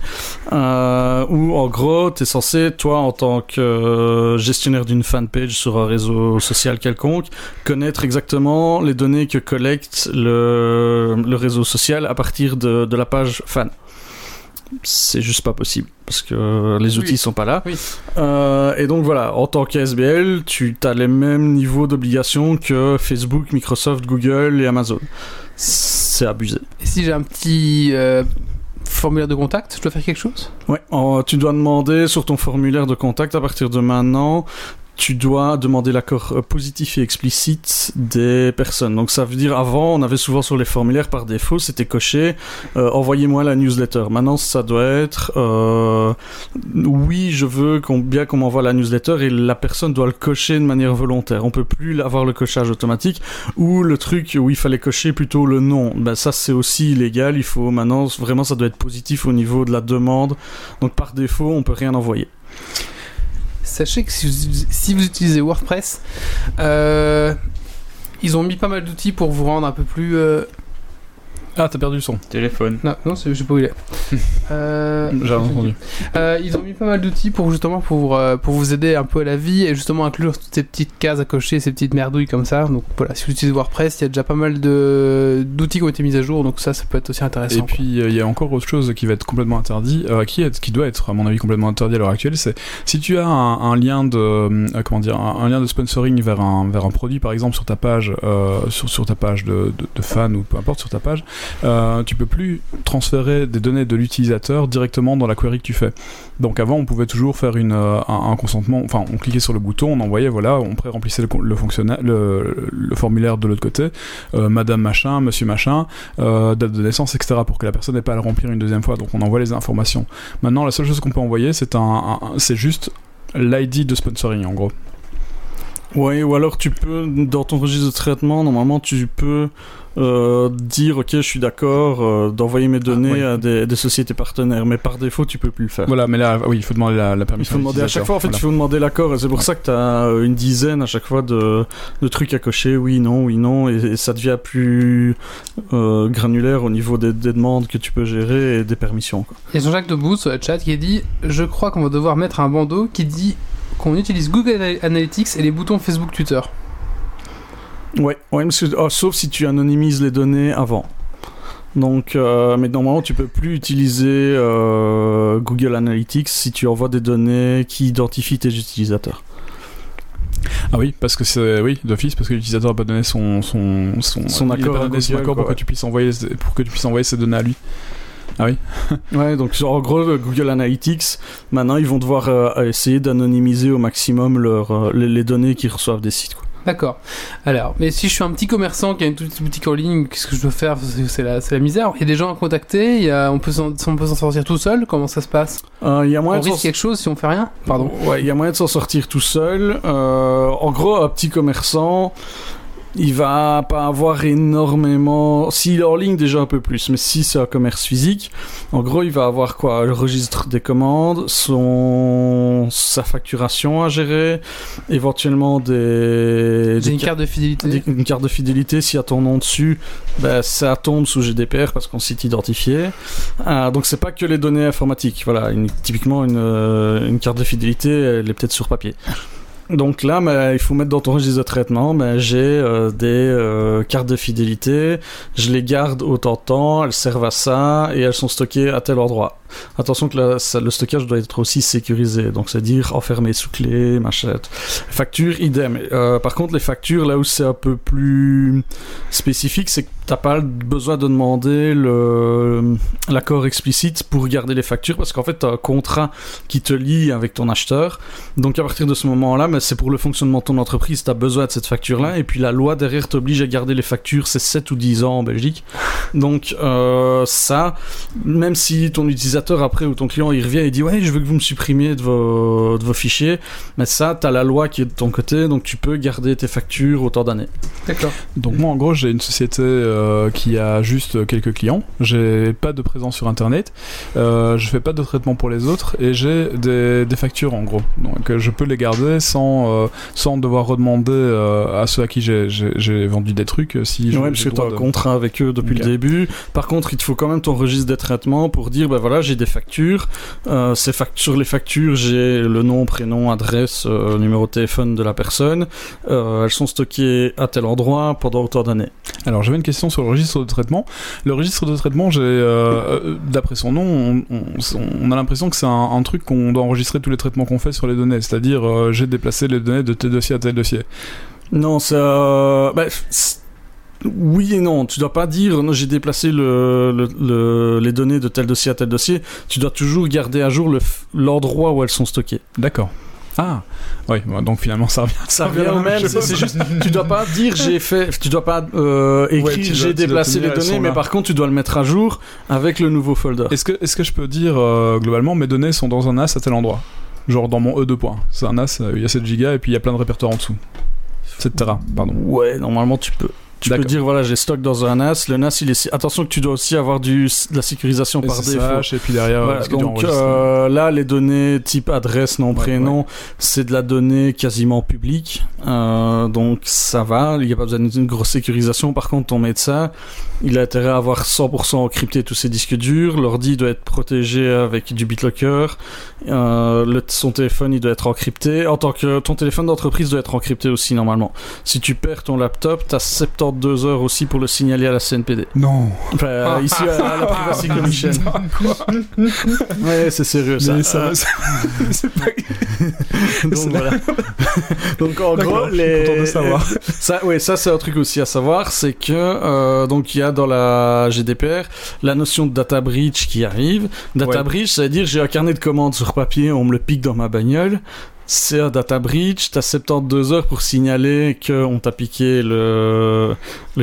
Euh, où, en gros, t'es censé, toi, en tant que euh, gestionnaire d'une fanpage sur un réseau social, social quelconque, connaître exactement les données que collecte le, le réseau social à partir de, de la page fan. C'est juste pas possible parce que les outils Oui. sont pas là. Oui. Euh, et donc voilà, en tant qu'SBL, tu as les mêmes niveaux d'obligation que Facebook, Microsoft, Google et Amazon. C'est abusé. Et si j'ai un petit euh, formulaire de contact, je dois faire quelque chose? Ouais, en- tu dois demander sur ton formulaire de contact à partir de maintenant. Tu dois demander l'accord euh, positif et explicite des personnes. Donc ça veut dire avant, on avait souvent sur les formulaires par défaut, c'était coché euh, envoyez-moi la newsletter. Maintenant, ça doit être euh, oui, je veux bien qu'on m'envoie la newsletter et la personne doit le cocher de manière volontaire. On peut plus avoir le cochage automatique ou le truc où il fallait cocher plutôt le nom. Ben ça c'est aussi illégal. Il faut maintenant vraiment ça doit être positif au niveau de la demande. Donc par défaut, on peut rien envoyer. Sachez que si vous, utilisez WordPress, euh, ils ont mis pas mal d'outils pour vous rendre un peu plus. Ah, t'as perdu le son. Téléphone. Non, non, c'est- je sais pas où il est. Euh, J'ai entendu. Euh, ils ont mis pas mal d'outils pour justement pour, euh, pour vous aider un peu à la vie et justement inclure toutes ces petites cases à cocher, ces petites merdouilles comme ça. Donc voilà, si vous utilisez WordPress, il y a déjà pas mal de d'outils qui ont été mis à jour, donc ça, ça peut être aussi intéressant. Et quoi. puis euh, il y a encore autre chose qui va être complètement interdit, euh, qui, est, qui doit être à mon avis complètement interdit à l'heure actuelle, c'est si tu as un, un lien de euh, comment dire un, un lien de sponsoring vers un vers un produit par exemple sur ta page euh, sur, sur ta page de, de, de fan ou peu importe sur ta page, euh, tu peux plus transférer des données de l'utilisateur directement dans la query que tu fais. Donc avant on pouvait toujours faire euh, un, consentement, enfin on cliquait sur le bouton, on envoyait voilà, on pré-remplissait le, formulaire de l'autre côté, euh, Madame machin, Monsieur machin euh, date de naissance, etc. pour que la personne n'ait pas à le remplir une deuxième fois. Donc on envoie les informations. Maintenant, la seule chose qu'on peut envoyer, c'est un, c'est juste l'ID de sponsoring en gros. Ouais, ou alors tu peux, dans ton registre de traitement, normalement tu peux euh, dire ok je suis d'accord euh, d'envoyer mes données ouais. à des, des sociétés partenaires, mais par défaut tu peux plus le faire. Voilà, mais là, oui, il faut demander la, la Il permission. faut demander à chaque fois, en fait, il faut demander l'accord, et c'est pour ça que tu as une dizaine à chaque fois de, de trucs à cocher, oui, non, oui, non, et, et ça devient plus euh, granulaire au niveau des, des demandes que tu peux gérer et des permissions. Quoi. Il y a Jean-Jacques Debout sur le chat qui a dit Je crois qu'on va devoir mettre un bandeau qui dit qu'on utilise Google Analytics et les boutons Facebook Twitter. Ouais, ouais parce que- oh, sauf si tu anonymises les données avant. Donc, euh, mais normalement, tu peux plus utiliser euh, Google Analytics si tu envoies des données qui identifient tes utilisateurs. Ah oui, parce que c'est oui d'office parce que l'utilisateur n'a pas donné son son son, accord son pour quoi. que tu puisses envoyer pour que tu puisses envoyer ses données à lui. Ouais, donc en gros, le Google Analytics, maintenant, ils vont devoir euh, essayer d'anonymiser au maximum leur, les, les données qu'ils reçoivent des sites. Quoi. D'accord. Alors, mais si je suis un petit commerçant qui a une toute petite boutique en ligne, qu'est-ce que je dois faire? C'est la, misère. Il y a des gens à contacter, il y a, on peut s'en sortir tout seul. Comment ça se passe? Euh, Il y a On moyen risque quelque chose si on fait rien? Pardon. Ouais, il y a moyen de s'en sortir tout seul. Euh, en gros, un petit commerçant, il va pas avoir énormément. S'il est en ligne, déjà un peu plus. Mais si c'est un commerce physique, en gros, il va avoir quoi? Le registre des commandes, son sa facturation à gérer, éventuellement des. Une carte de fidélité. des- une carte de fidélité, s'il y a ton nom dessus, ben, ça tombe sous GDPR parce qu'on site identifié. Ah, donc c'est pas que les données informatiques. Voilà, une- typiquement une, euh, une carte de fidélité, elle est peut-être sur papier. Donc là, il faut mettre dans ton registre de traitement, j'ai euh, des euh, cartes de fidélité, je les garde autant de temps, elles servent à ça et elles sont stockées à tel endroit. Attention que le stockage doit être aussi sécurisé, donc c'est-à-dire enfermé sous clé, machin. Facture, idem. Euh, par contre, les factures, là où c'est un peu plus spécifique, c'est que t'as pas besoin de demander l'accord explicite pour garder les factures, parce qu'en fait, t'as un contrat qui te lie avec ton acheteur. Donc à partir de ce moment-là, mais c'est pour le fonctionnement de ton entreprise, t'as besoin de cette facture-là, et puis la loi derrière t'oblige à garder les factures, c'est 7 ou 10 ans en Belgique. Donc euh, ça, même si ton utilisateur après ou ton client il revient et dit ouais je veux que vous me supprimiez de vos, de vos fichiers, mais ça t'as la loi qui est de ton côté, donc tu peux garder tes factures autant d'années. D'accord. Donc moi en gros j'ai une société euh, qui a juste quelques clients, j'ai pas de présence sur internet, euh, je fais pas de traitement pour les autres et j'ai des, des factures en gros. Donc euh, je peux les garder sans, euh, sans devoir redemander euh, à ceux à qui j'ai- vendu des trucs euh, si je ouais, parce que le tu as droit un de- contrat avec eux depuis le début. Par contre, il te faut quand même ton registre des traitements pour dire, ben voilà, j'ai des factures. Euh, ces fact- sur les factures, j'ai le nom, prénom, adresse, euh, numéro de téléphone de la personne. Euh, elles sont stockées à tel endroit pendant autant d'années. Alors j'avais une question sur le registre de traitement. Le registre de traitement, j'ai, euh, euh, d'après son nom, on, on- on a l'impression que c'est un, un truc qu'on doit enregistrer tous les traitements qu'on fait sur les données. C'est-à-dire, euh, j'ai déplacé les données de tel dossier à tel dossier. Non, ça. bah, oui et non. Tu dois pas dire non, j'ai déplacé le, le- le- les données de tel dossier à tel dossier. Tu dois toujours garder à jour l'endroit où elles sont stockées. D'accord. Ah, oui. bah, donc finalement ça revient. Ça revient au même. C'est juste. Tu dois pas dire j'ai fait. Tu dois pas euh, écrire Ouais, j'ai déplacé les données, mais là. par contre tu dois le mettre à jour avec le nouveau folder. Est-ce que, est-ce que je peux dire euh, globalement mes données sont dans un NAS à tel endroit? Genre dans mon E2 points. C'est un NAS, euh, il y a 7 Go et puis il y a plein de répertoires en dessous. 7 Tera, pardon. Ouais, normalement tu peux. Tu peux dire voilà j'ai stock dans un NAS. Le NAS il est. Attention que tu dois aussi avoir du de la sécurisation par défaut. Et puis derrière, Voilà, tu donc enregistres. euh, là, les données type adresse, nom, Ouais, prénom, c'est de la donnée quasiment publique. Euh, donc ça va, il n'y a pas besoin d'une grosse sécurisation. Par contre, ton médecin, il a intérêt à avoir 100% encrypté tous ses disques durs. L'ordi doit être protégé avec du BitLocker. Euh, le, son téléphone, il doit être encrypté. En tant que ton téléphone d'entreprise doit être encrypté aussi normalement. Si tu perds ton laptop, 72 heures aussi pour le signaler à la CNPD. Non. Enfin, euh, ici à, à la Privacy Commission. Ouais, c'est sérieux ça. Mais ça, Euh, ça- c'est pas... donc voilà. donc en D'accord, gros, je suis les... content de savoir. ça, ouais, ça c'est un truc aussi à savoir, c'est que euh, donc il y a dans la GDPR la notion de data breach qui arrive. Data Ouais. breach, ça veut dire j'ai un carnet de commandes sur papier, on me le pique dans ma bagnole. C'est un data breach, t'as 72 heures pour signaler qu'on t'a piqué le,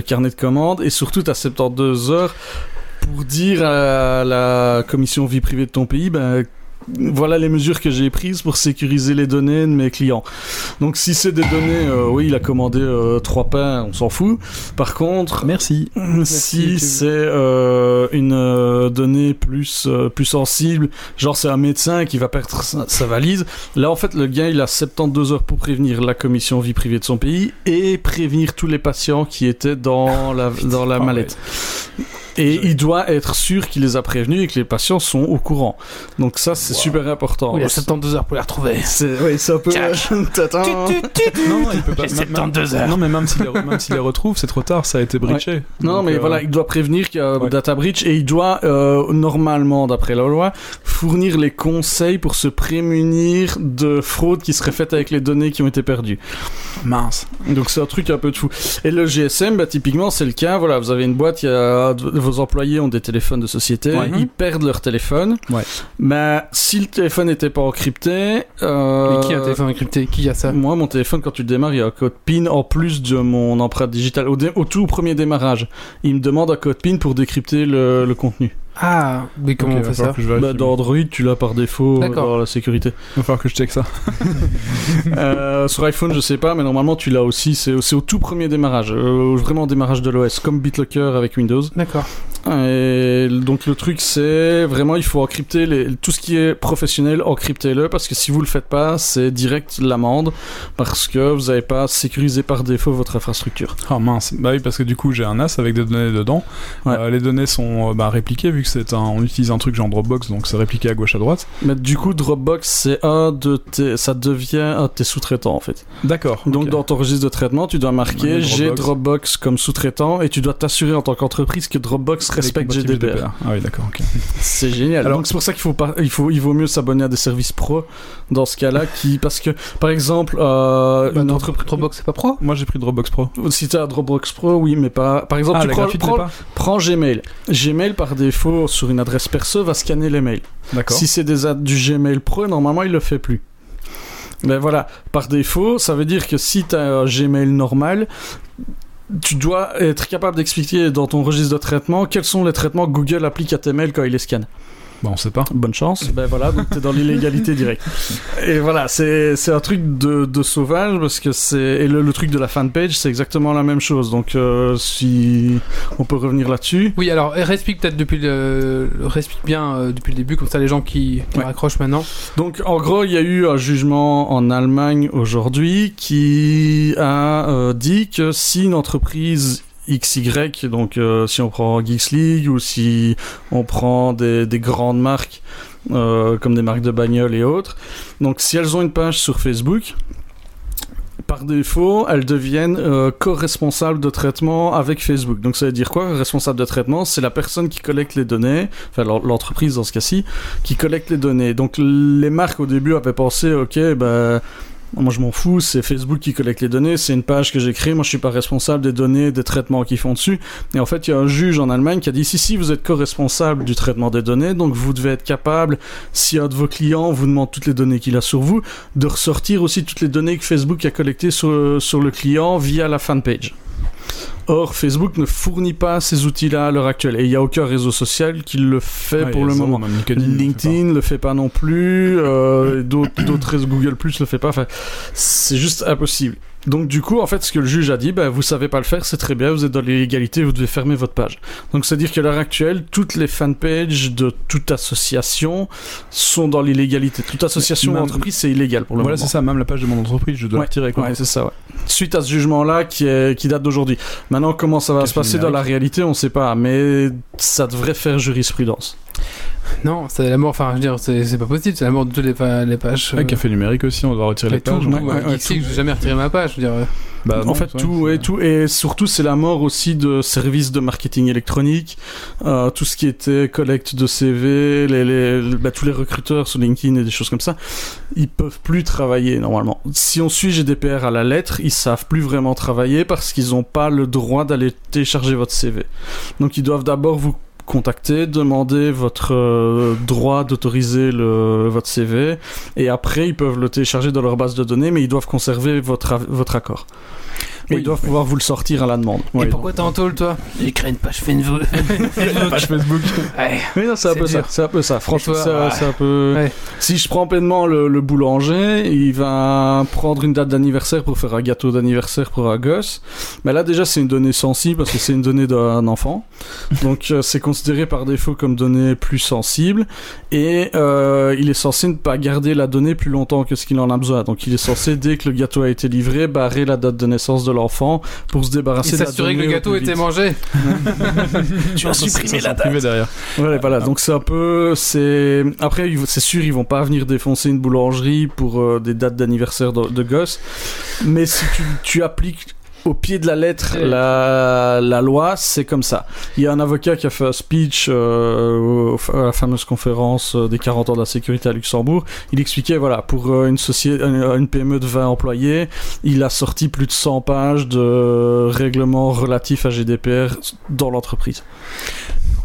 carnet de commandes et surtout t'as 72 heures pour dire à la commission vie privée de ton pays, ben, voilà les mesures que j'ai prises pour sécuriser les données de mes clients. Donc si c'est des données, euh, oui, il a commandé euh, trois pains, on s'en fout. Par contre, Merci. si c'est euh, une euh, donnée plus euh, plus sensible, genre c'est un médecin qui va perdre sa, sa valise, là en fait le gars il a 72 heures pour prévenir la commission vie privée de son pays et prévenir tous les patients qui étaient dans la dans la Ah ouais. Et il doit être sûr qu'il les a prévenus et que les patients sont au courant. Donc ça c'est super important. Oui, il y a 72 heures pour les retrouver. C'est oui, c'est un peu. Non, il peut pas. J'ai même- 72 heures. Non, mais même s'il les, même s'il les retrouve, c'est trop tard, ça a été breaché. Non, Donc, mais euh, voilà, il doit prévenir qu'il y a ouais. data breach et il doit euh, normalement, d'après la loi, fournir les conseils pour se prémunir de fraude qui serait faite avec les données qui ont été perdues. Mince. Donc c'est un truc un peu de fou. Et le GSM, bah, typiquement, c'est le cas. Voilà, vous avez une boîte, il y a vos employés ont des téléphones de société, Ouais. ils perdent leur téléphone. Ouais. Mais si le téléphone n'était pas encrypté, euh, Mais qui a un téléphone encrypté? Qui a ça? Moi, mon téléphone, quand tu le démarres, il y a un code PIN en plus de mon empreinte digitale. Au, dé- au tout premier démarrage, il me demande un code PIN pour décrypter le, le contenu. Ah, mais comment on fait ça que je vérifie. Bah, dans Android, tu l'as par défaut D'accord. dans la sécurité. Il va falloir que je check ça. Euh, sur iPhone, je sais pas, mais normalement, tu l'as aussi. C'est au tout premier démarrage, euh, vraiment démarrage de l'OS, comme BitLocker avec Windows. D'accord. Et donc le truc, c'est vraiment, il faut encrypter les, tout ce qui est professionnel, encryptez-le, parce que si vous le faites pas, c'est direct l'amende, parce que vous n'avez pas sécurisé par défaut votre infrastructure. Ah mince. Bah oui, parce que du coup, j'ai un NAS avec des données dedans. Ouais. Euh, les données sont euh, bah, répliquées vu que c'est un, on utilise un truc genre Dropbox, donc c'est répliqué à gauche à droite. Mais du coup, Dropbox, c'est un de tes, ça devient un de tes sous-traitants en fait. D'accord. Donc dans ton registre de traitement, tu dois marquer j'ai Dropbox. Dropbox comme sous-traitant et tu dois t'assurer en tant qu'entreprise que Dropbox respecte GDPR. Ah oui, d'accord. ok. C'est génial. Alors- Donc c'est pour ça qu'il faut pas, il faut, il vaut mieux s'abonner à des services pro dans ce cas-là, qui parce que par exemple, euh, Bah, une entreprise. Dropbox, c'est pas pro Moi, j'ai pris Dropbox Pro. Si tu as Dropbox Pro, oui, mais pas. Par exemple, Ah, tu prends Gmail. Gmail par défaut sur une adresse perso va scanner les mails. D'accord. Si c'est des du Gmail Pro, normalement il le fait plus. Ben voilà, par défaut, ça veut dire que si tu as un Gmail normal, tu dois être capable d'expliquer dans ton registre de traitement quels sont les traitements que Google applique à tes mails quand il les scanne. Bah, on sait pas. Bonne chance. Ben voilà, donc t'es dans l'illégalité directe. Et voilà, c'est c'est un truc de, de sauvage parce que c'est et le, le truc de la fanpage, c'est exactement la même chose. Donc euh, si on peut revenir là-dessus. Oui, alors réexplique peut-être depuis le, réexplique bien euh, depuis le début, comme ça les gens qui, qui Ouais. raccrochent maintenant. Donc en gros, il y a eu un jugement en Allemagne aujourd'hui qui a euh, dit que si une entreprise XY, donc euh, si on prend Geeks League ou si on prend des, des grandes marques euh, comme des marques de bagnole et autres. Donc si elles ont une page sur Facebook, par défaut, elles deviennent euh, co-responsables de traitement avec Facebook. Donc ça veut dire quoi Responsable de traitement, c'est la personne qui collecte les données, enfin l'en- l'entreprise dans ce cas-ci, qui collecte les données. Donc les marques au début avaient pensé, ok, bah moi je m'en fous, c'est Facebook qui collecte les données, c'est une page que j'ai créée, moi je suis pas responsable des données, des traitements qui font dessus. Et en fait, il y a un juge en Allemagne qui a dit si si vous êtes co-responsable du traitement des données, donc vous devez être capable, si un de vos clients vous demande toutes les données qu'il a sur vous, de ressortir aussi toutes les données que Facebook a collectées sur, sur le client via la fanpage. Or, Facebook ne fournit pas ces outils-là à l'heure actuelle. Et il n'y a aucun réseau social qui le fait Ouais, pour le moment. LinkedIn, ne le fait LinkedIn le fait pas non plus, euh, d'autres d'autres réseaux Google Plus le fait pas. Enfin, c'est juste impossible. Donc du coup, en fait, ce que le juge a dit, ben, vous savez pas le faire, c'est très bien, vous êtes dans l'illégalité, vous devez fermer votre page. Donc c'est-à-dire qu'à l'heure actuelle, toutes les fanpages de toute association sont dans l'illégalité. Toute association entreprise, c'est illégal pour le Voilà, moment. c'est ça, même la page de mon entreprise, je dois Ouais, la retirer. Quoi. Ouais, c'est ça, ouais. Suite à ce jugement-là qui, est, qui date d'aujourd'hui. Maintenant, comment ça va se passer dans la réalité, on sait pas, mais ça devrait faire jurisprudence. Non, c'est la mort, enfin, je veux dire, c'est c'est pas possible, c'est la mort de toutes les, pa- les pages. Ouais, euh, café numérique aussi, on doit retirer et les tout, pages. tout, ouais. ouais, ouais, Geeks League, j'ai jamais retiré ma page, je veux dire. euh, Bah, en non, fait, tout et tout et surtout c'est la mort aussi de services de marketing électronique, euh, tout ce qui était collecte de CV, les, les- bah, tous les recruteurs sur LinkedIn et des choses comme ça, ils peuvent plus travailler normalement. Si on suit GDPR à la lettre, ils savent plus vraiment travailler parce qu'ils n'ont pas le droit d'aller télécharger votre CV. Donc ils doivent d'abord vous contacter, demander votre euh, droit d'autoriser votre CV, et après ils peuvent le télécharger dans leur base de données, mais ils doivent conserver votre accord. Et Oui, ils doivent pouvoir vous le sortir à la demande. Et Ouais, pourquoi t'es en tôle, toi J'ai créé une page Facebook. Page Facebook. ouais. Oui, non, c'est un peu ça. C'est un peu ça. Franchement, c'est un peu. Si je prends pleinement le, le boulanger, il va prendre une date d'anniversaire pour faire un gâteau d'anniversaire pour un gosse. Mais là, déjà, c'est une donnée sensible parce que c'est une donnée d'un enfant. Donc, euh, c'est considéré par défaut comme donnée plus sensible. Et euh, il est censé ne pas garder la donnée plus longtemps que ce qu'il en a besoin. Donc, il est censé, dès que le gâteau a été livré, barrer la date de naissance de l'enfant pour se débarrasser de la s'assurait que le au gâteau était mangé. Tu as Ça, supprimé la c'est privé derrière. Ouais, voilà. Donc c'est un peu, c'est après, c'est sûr, ils vont pas venir défoncer une boulangerie pour euh, des dates d'anniversaire de, de gosses. Mais si tu, tu appliques au pied de la lettre la, la loi, c'est comme ça. Il y a un avocat qui a fait un speech euh, à la fameuse conférence euh, des 40 ans de la sécurité à Luxembourg. Il expliquait, voilà, pour euh, une société, une une PME de 20 employés, il a sorti plus de 100 pages de règlements relatifs à GDPR dans l'entreprise.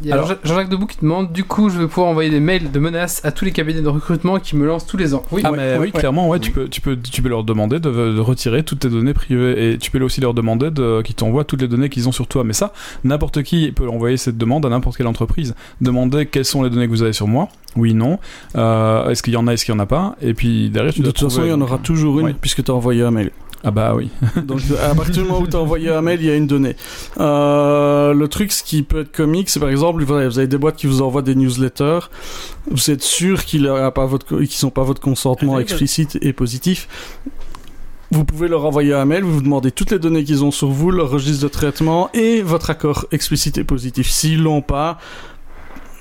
Il y a Alors- Jean- Jean-Jacques Debout qui demande du coup, je vais pouvoir envoyer des mails de menaces à tous les cabinets de recrutement qui me lancent tous les ans. Oui, Ah, Ouais, mais oui, ouais. clairement, ouais, tu, peux, tu, peux, tu peux leur demander de, de retirer toutes tes données privées et tu peux aussi leur demander de, qu'ils t'envoient toutes les données qu'ils ont sur toi. Mais ça, n'importe qui peut envoyer cette demande à n'importe quelle entreprise. Demander quelles sont les données que vous avez sur moi. Oui, non. Euh, est-ce qu'il y en a, est-ce qu'il y en a pas? Et puis derrière, tu De dois toute façon, il y en aura toujours une Ouais. puisque tu as envoyé un mail. Ah bah oui. Donc à partir du moment où tu as envoyé un mail, il y a une donnée. Euh, le truc, ce qui peut être comique, c'est par exemple, vous avez vous avez des boîtes qui vous envoient des newsletters. Vous êtes sûr qu'ils n'ont pas votre, qu'ils sont pas votre consentement explicite et positif? Vous pouvez leur envoyer un mail, vous vous demandez toutes les données qu'ils ont sur vous, leur registre de traitement et votre accord explicite et positif. S'ils l'ont pas,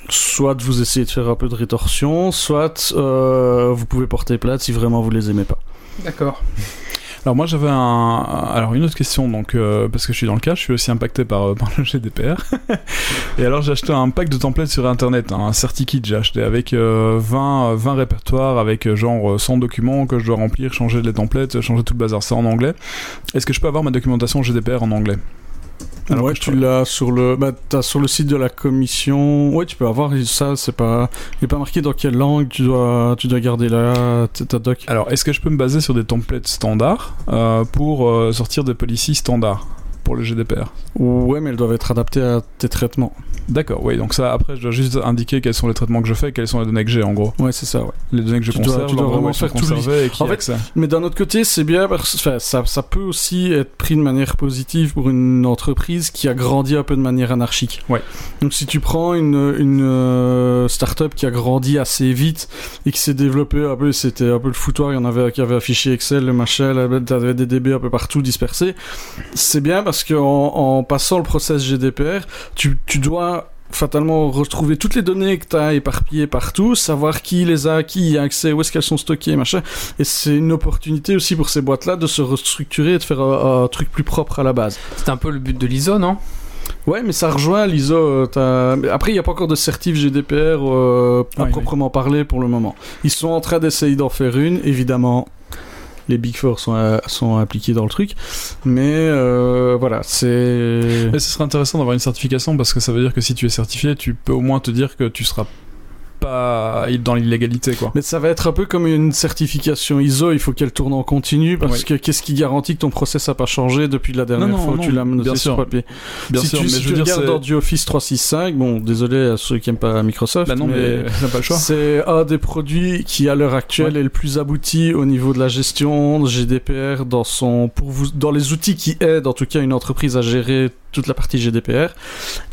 soit vous essayez de faire un peu de rétorsion, soit euh, vous pouvez porter plainte si vraiment vous les aimez pas. d'accord. Alors moi j'avais un alors une autre question donc euh, parce que je suis dans le cas je suis aussi impacté par, euh, par le GDPR et alors j'ai acheté un pack de templates sur internet hein, un certi-kit j'ai acheté avec euh, 20 euh, 20 répertoires avec euh, genre euh, 100 documents que je dois remplir changer les templates changer tout le bazar c'est en anglais. Est-ce que je peux avoir ma documentation GDPR en anglais? Alors ouais, tu l'as sur le, bah, t'as sur le site de la commission. Ouais, tu peux avoir ça. C'est pas, il est pas marqué dans quelle langue tu dois, tu dois garder là ta ta doc. alors est-ce que je peux me baser sur des templates standards euh, pour euh, sortir des policies standards pour le GDPR Ouais, mais elles doivent être adaptées à tes traitements. D'accord, oui, donc ça, après, je dois juste indiquer quels sont les traitements que je fais et quelles sont les données que j'ai, en gros. Ouais, c'est ça. Ouais. Les données que je Tu dois- conserve, tu dois l'endroit où vraiment faire tout le- et qui En a fait, accès. Mais d'un autre côté, c'est bien parce enfin, ça, ça peut aussi être pris de manière positive pour une entreprise qui a grandi un peu de manière anarchique. Ouais. Donc si tu prends une, une euh, start-up qui a grandi assez vite et qui s'est développée un peu, c'était un peu le foutoir, il y en avait qui avait fichier Excel, le machin, t'avais des DB un peu partout dispersés. C'est bien parce qu'en en passant le process GDPR, tu, tu dois fatalement retrouver toutes les données que tu as éparpillées partout, savoir qui les a, qui y a accès, où est-ce qu'elles sont stockées, machin. Et c'est une opportunité aussi pour ces boîtes-là de se restructurer et de faire un, un truc plus propre à la base. C'est un peu le but de l'ISO, non? Ouais, mais ça rejoint l'ISO. euh, Après, il n'y a pas encore de certif GDPR euh, à Oui, proprement parler pour le moment. Ils sont en train d'essayer d'en faire une, évidemment. Les Big Four sont, euh, sont impliqués dans le truc. Mais euh, voilà, c'est. Mais ce serait intéressant d'avoir une certification parce que ça veut dire que si tu es certifié, tu peux au moins te dire que tu seras pas dans l'illégalité, quoi. Mais ça va être un peu comme une certification ISO, il faut qu'elle tourne en continu parce Oui. que qu'est-ce qui garantit que ton process n'a pas changé depuis la dernière Non, non, fois où tu l'as noté sur papier? Bien si sûr, tu, mais si je tu veux dire, regardes dans du Office 365, bon, désolé à ceux qui aiment pas Microsoft, Bah non, mais t'as pas le choix. C'est un des produits qui, à l'heure actuelle, Ouais. est le plus abouti au niveau de la gestion de GDPR dans son, pour vous, dans les outils qui aident, en tout cas, une entreprise à gérer toute la partie GDPR.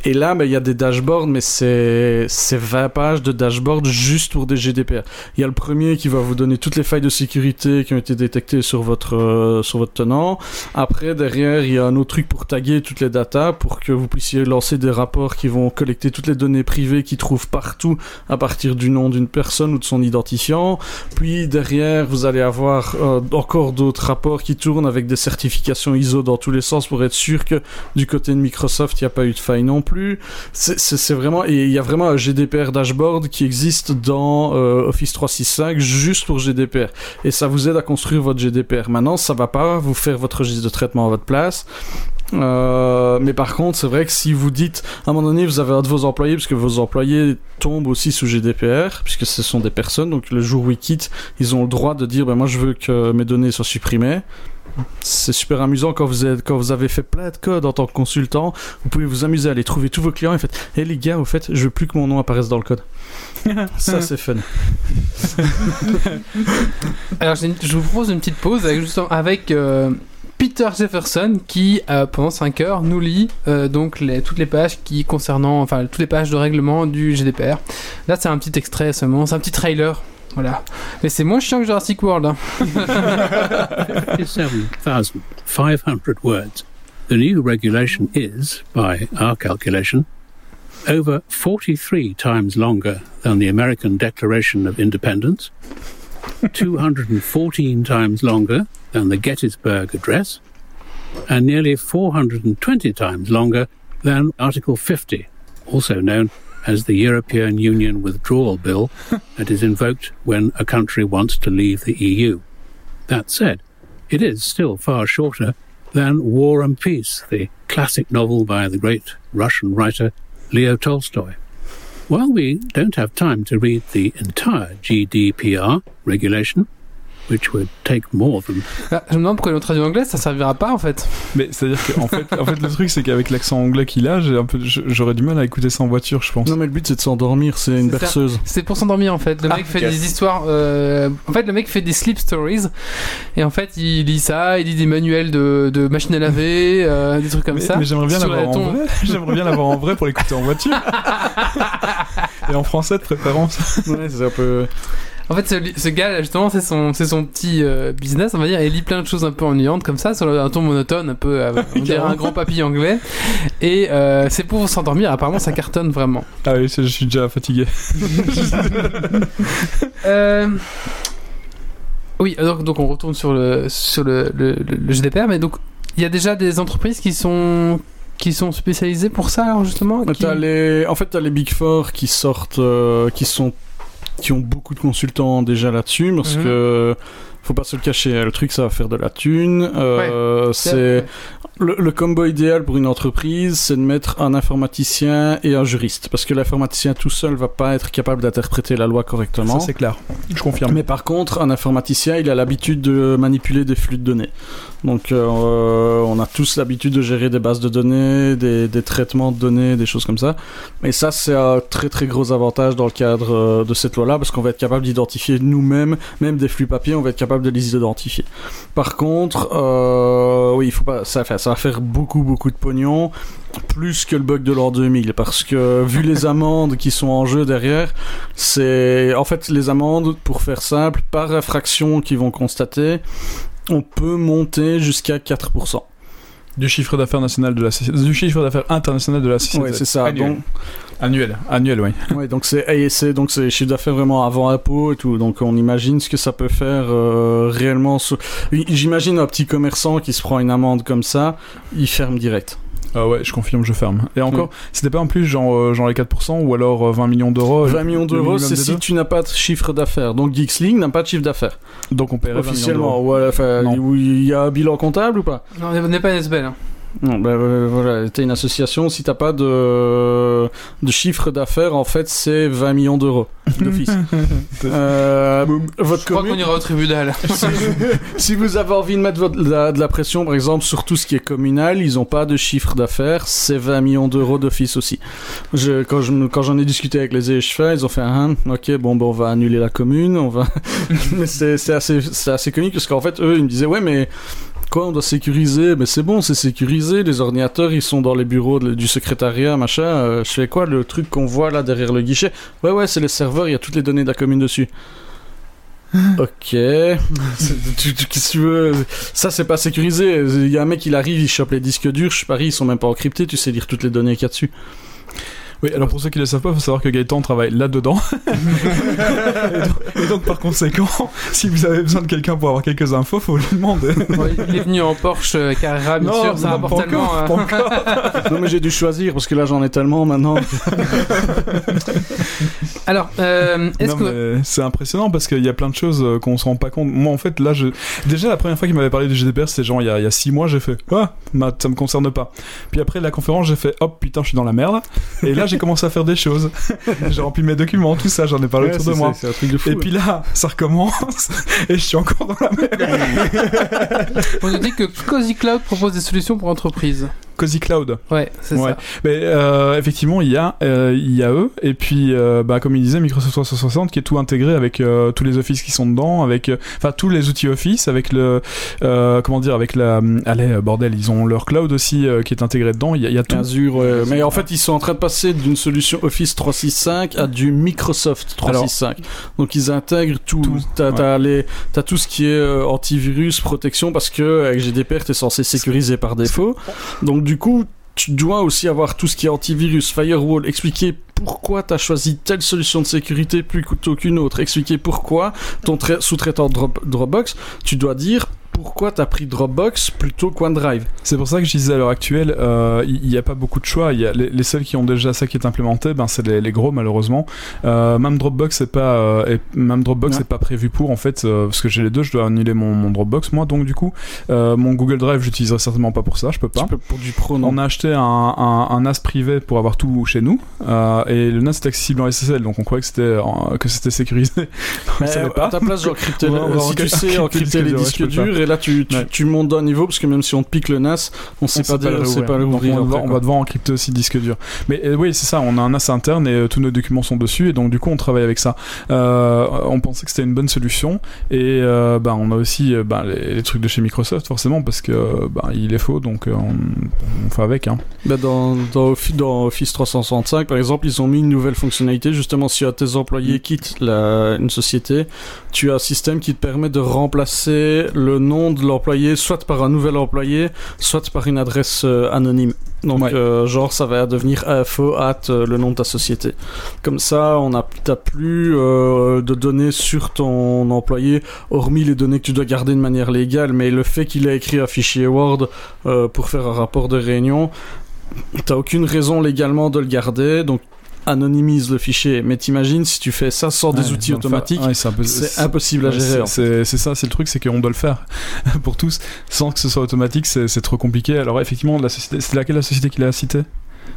Et là, ben, il y a des dashboards, mais c'est, c'est 20 pages de dashboard juste pour des GDPR. Il y a le premier qui va vous donner toutes les failles de sécurité qui ont été détectées sur votre, euh, sur votre tenant. Après, derrière, il y a un autre truc pour taguer toutes les datas pour que vous puissiez lancer des rapports qui vont collecter toutes les données privées qui trouvent partout à partir du nom d'une personne ou de son identifiant. Puis derrière, vous allez avoir euh, encore d'autres rapports qui tournent avec des certifications ISO dans tous les sens pour être sûr que du côté de Microsoft, il n'y a pas eu de faille non plus. C'est- vraiment il y a vraiment un GDPR dashboard qui existe dans euh, Office 365 juste pour GDPR et ça vous aide à construire votre GDPR. Maintenant, ça va pas vous faire votre registre de traitement à votre place. Euh, mais par contre, c'est vrai que si vous dites, à un moment donné, vous avez un de vos employés, parce que vos employés tombent aussi sous GDPR, puisque ce sont des personnes, donc le jour où ils quittent, ils ont le droit de dire, ben moi je veux que mes données soient supprimées. C'est super amusant quand vous, êtes, quand vous avez fait plein de code en tant que consultant. Vous pouvez vous amuser à aller trouver tous vos clients et faites Hé les gars, au fait, je veux plus que mon nom apparaisse dans le code. Ça, c'est fun. Alors, je vous propose une petite pause avec, justement, avec euh, Peter Jefferson qui, euh, pendant 5 heures, nous lit euh, donc les, toutes les pages qui concernant, enfin, toutes les pages de règlement du GDPR. Là, c'est un petit extrait seulement, c'est un petit trailer. Voilà. Mais c'est moins chiant que Jurassic World. hein. 57,500 words. The new regulation is, by our calculation, over 43 times longer than the American Declaration of Independence, 214 times longer than the Gettysburg Address, and nearly 420 times longer than Article 50, also known as the European Union Withdrawal Bill that is invoked when a country wants to leave the EU. That said, it is still far shorter than War and Peace, the classic novel by the great Russian writer Leo Tolstoy. While we don't have time to read the entire GDPR regulation, which would take more than Ah, je me demande pourquoi l'ont traduit en anglais, ça servira pas en fait. Mais c'est-à-dire qu'en fait, en fait, le truc, c'est qu'avec l'accent anglais qu'il a, j'ai un peu, j'aurais du mal à écouter ça en voiture, je pense. Non, mais le but c'est de s'endormir, c'est une berceuse. C'est pour s'endormir en fait. Le Ah, mec fait des histoires. euh, En fait, le mec fait des sleep stories. Et en fait, il lit ça, il lit des manuels de, de machine à laver, euh, des trucs comme mais, ça. mais j'aimerais bien l'avoir la en vrai. J'aimerais bien l'avoir en vrai pour l'écouter en voiture. Et en français de préférence. Ouais, c'est un peu. En fait, ce, ce gars, justement, c'est son, c'est son petit euh, business, on va dire. Il lit plein de choses un peu ennuyantes comme ça, sur un ton monotone, un peu. euh, on dirait un grand papy anglais. Et euh, c'est pour s'endormir. Apparemment, ça cartonne vraiment. Ah oui, je suis déjà fatigué. Euh, Oui, donc, donc on retourne sur le, sur le, le, le- le GDPR, mais donc il y a déjà des entreprises qui sont, qui sont spécialisées pour ça, alors justement qui- T'as les... En fait, t'as les Big Four qui sortent, euh, qui sont, qui ont beaucoup de consultants déjà là-dessus, parce Mhm. que faut pas se le cacher, le truc ça va faire de la thune. Euh, c'est le, le combo idéal pour une entreprise, c'est de mettre un informaticien et un juriste, parce que l'informaticien tout seul va pas être capable d'interpréter la loi correctement. Ça, c'est clair. Je confirme. Mais par contre, un informaticien, il a l'habitude de manipuler des flux de données. Donc, euh, on a tous l'habitude de gérer des bases de données, des, des traitements de données, des choses comme ça. Et ça, c'est un très très gros avantage dans le cadre euh, de cette loi-là, parce qu'on va être capable d'identifier nous-mêmes, même des flux papier, on va être capable de les identifier. Par contre, euh, oui, il faut pas, ça, fait- ça va faire beaucoup beaucoup de pognon, plus que le bug de l'an 2000, parce que vu les amendes qui sont en jeu derrière, c'est en fait les amendes, pour faire simple, par infraction qu'ils vont constater, on peut monter jusqu'à 4%. Du chiffre d'affaires national de la du chiffre d'affaires international de la société. Ouais, c'est ça. Annuel. Donc, Annuel, annuel, oui. ouais, donc c'est c'est donc c'est chiffre d'affaires vraiment avant impôt et tout. Donc on imagine ce que ça peut faire euh, réellement. J'imagine un petit commerçant qui se prend une amende comme ça, il ferme direct. Ah ouais, je confirme, je ferme. Et encore, c'était pas en plus genre, euh, genre les 4% ou alors euh, 20 millions d'euros. 20 millions d'euros, c'est si tu n'as pas de chiffre d'affaires. Donc Geeks League n'a pas de chiffre d'affaires. Donc on paierait 20 millions Officiellement, d'euros. ouais, enfin, Non. où il y a un bilan comptable ou pas? Non, on n'est pas une SBL. Hein. Non, ben euh, voilà, t'es une association, si t'as pas de, de chiffre d'affaires, en fait, c'est 20 millions d'euros d'office. euh, votre Je crois qu'on ira au tribunal. si vous avez envie de mettre votre- de, la, de la pression, par exemple, sur tout ce qui est communal, ils ont pas de chiffre d'affaires, c'est 20 millions d'euros d'office aussi. Je, quand je me- quand j'en ai discuté avec les échevins, ils ont fait un, ok, bon, ben, on va annuler la commune, on va. mais c'est c'est assez, c'est assez comique parce qu'en fait, eux, ils me disaient, ouais, mais quoi, on doit sécuriser Mais c'est bon, c'est sécurisé. Les ordinateurs, ils sont dans les bureaux de- du secrétariat, machin. Euh, je fais quoi Le truc qu'on voit là derrière le guichet? Ouais, ouais, c'est les serveurs, il y a toutes les données de la commune dessus. ok. Tu- Qu'est-ce que tu veux? Ça, c'est pas sécurisé. Il y a un mec, il arrive, il chope les disques durs. Je parie, ils sont même pas encryptés. Tu sais lire toutes les données qu'il y a dessus. Oui, alors pour ceux qui ne le savent pas, il faut savoir que Gaëtan travaille là-dedans. et, donc, et donc, par conséquent, si vous avez besoin de quelqu'un pour avoir quelques infos, faut lui demander. Ouais, il est venu en Porsche euh, Carrera, bien sûr, ça non, rapporte tellement. encore, hein. pas encore. non, mais j'ai dû choisir parce que là, j'en ai tellement maintenant. Alors, euh, est-ce que. c'est impressionnant parce qu'il y a plein de choses euh, qu'on se rend pas compte. Moi, en fait, là, je... déjà la première fois qu'il m'avait parlé du GDPR, c'était genre il y, a, il y a six mois, j'ai fait ah, ça me concerne pas. Puis après la conférence, j'ai fait hop, putain, je suis dans la merde. Et là, j'ai commencé à faire des choses. j'ai rempli mes documents, tout ça, j'en ai parlé Ouais, autour de moi. C'est un truc de fou. Et puis là, ça recommence et je suis encore dans la merde. On nous dit que Cozy Cloud propose des solutions pour entreprises. Cozy Cloud. Ouais, c'est Ouais. ça. Mais euh, effectivement, il y a, euh, il y a eux, et puis, euh, bah, comme il disait, Microsoft 360 qui est tout intégré avec euh, tous les Office qui sont dedans, avec, euh, enfin, tous les outils Office, avec le, euh, comment dire, avec la, allez, bordel, ils ont leur cloud aussi euh, qui est intégré dedans. Il y a, il y a tout. Azure, mais en fait, ils sont en train de passer d'une solution Office 365 à du Microsoft 365. Donc, ils intègrent tout. Tout, T'as ouais. t'as les- t'as tout ce qui est euh, antivirus, protection, parce que avec GDPR, t'es censé sécuriser par défaut. Donc, du coup, tu dois aussi avoir tout ce qui est antivirus, firewall, expliquer pourquoi tu as choisi telle solution de sécurité plutôt qu'une autre, expliquer pourquoi ton trai- sous-traitant Drop- Dropbox, tu dois dire pourquoi tu as pris Dropbox plutôt qu'OneDrive. C'est pour ça que je disais à l'heure actuelle, euh, il n'y a pas beaucoup de choix. Y a les, les seuls qui ont déjà ça qui est implémenté, ben c'est les, les gros malheureusement. Euh, même Dropbox c'est pas, euh, et même Dropbox Ouais. c'est pas prévu pour en fait, euh, parce que j'ai les deux, je dois annuler mon, mon Dropbox moi, donc du coup, euh, mon Google Drive j'utiliserai certainement pas pour ça, je peux pas. Peux pour du pro, non On a acheté un, un, un NAS privé pour avoir tout chez nous, euh, et le NAS est accessible en SSL, donc on croyait que c'était euh, que c'était sécurisé. Mais savait à pas. ta place, va si tu encrypter sais les encrypter les disques durs, là tu, tu, Ouais. tu montes d'un niveau, parce que même si on te pique le NAS, on sait pas sait dire, pas ouvrir. on, va, on devoir encrypter aussi le disque dur. Mais euh, oui, c'est ça, on a un NAS interne et euh, tous nos documents sont dessus et donc du coup on travaille avec ça. Euh, on pensait que c'était une bonne solution et euh, bah, on a aussi bah, les, les trucs de chez Microsoft forcément parce que bah, il est faux donc on, on fait avec. Hein. Bah, dans, dans, Office, dans Office 365, par exemple, ils ont mis une nouvelle fonctionnalité. Justement, si tes Mm. employés quitte la, une société, tu as un système qui te permet de remplacer le nom de l'employé soit par un nouvel employé, soit par une adresse euh, anonyme. Donc, Ouais. euh, genre, ça va devenir info at euh, le nom de ta société. Comme ça, on a, t'as plus euh, de données sur ton employé, hormis les données que tu dois garder de manière légale. Mais le fait qu'il ait écrit un fichier Word pour faire un rapport de réunion, T'as aucune raison légalement de le garder, donc anonymise le fichier. Mais t'imagines si tu fais ça sans des outils automatiques, ouais, c'est impossible à gérer. c'est- ça, c'est le truc, c'est qu'on doit le faire pour tous, sans que ce soit automatique, c'est trop compliqué. Alors effectivement, la société, c'est laquelle la société qu'il a citée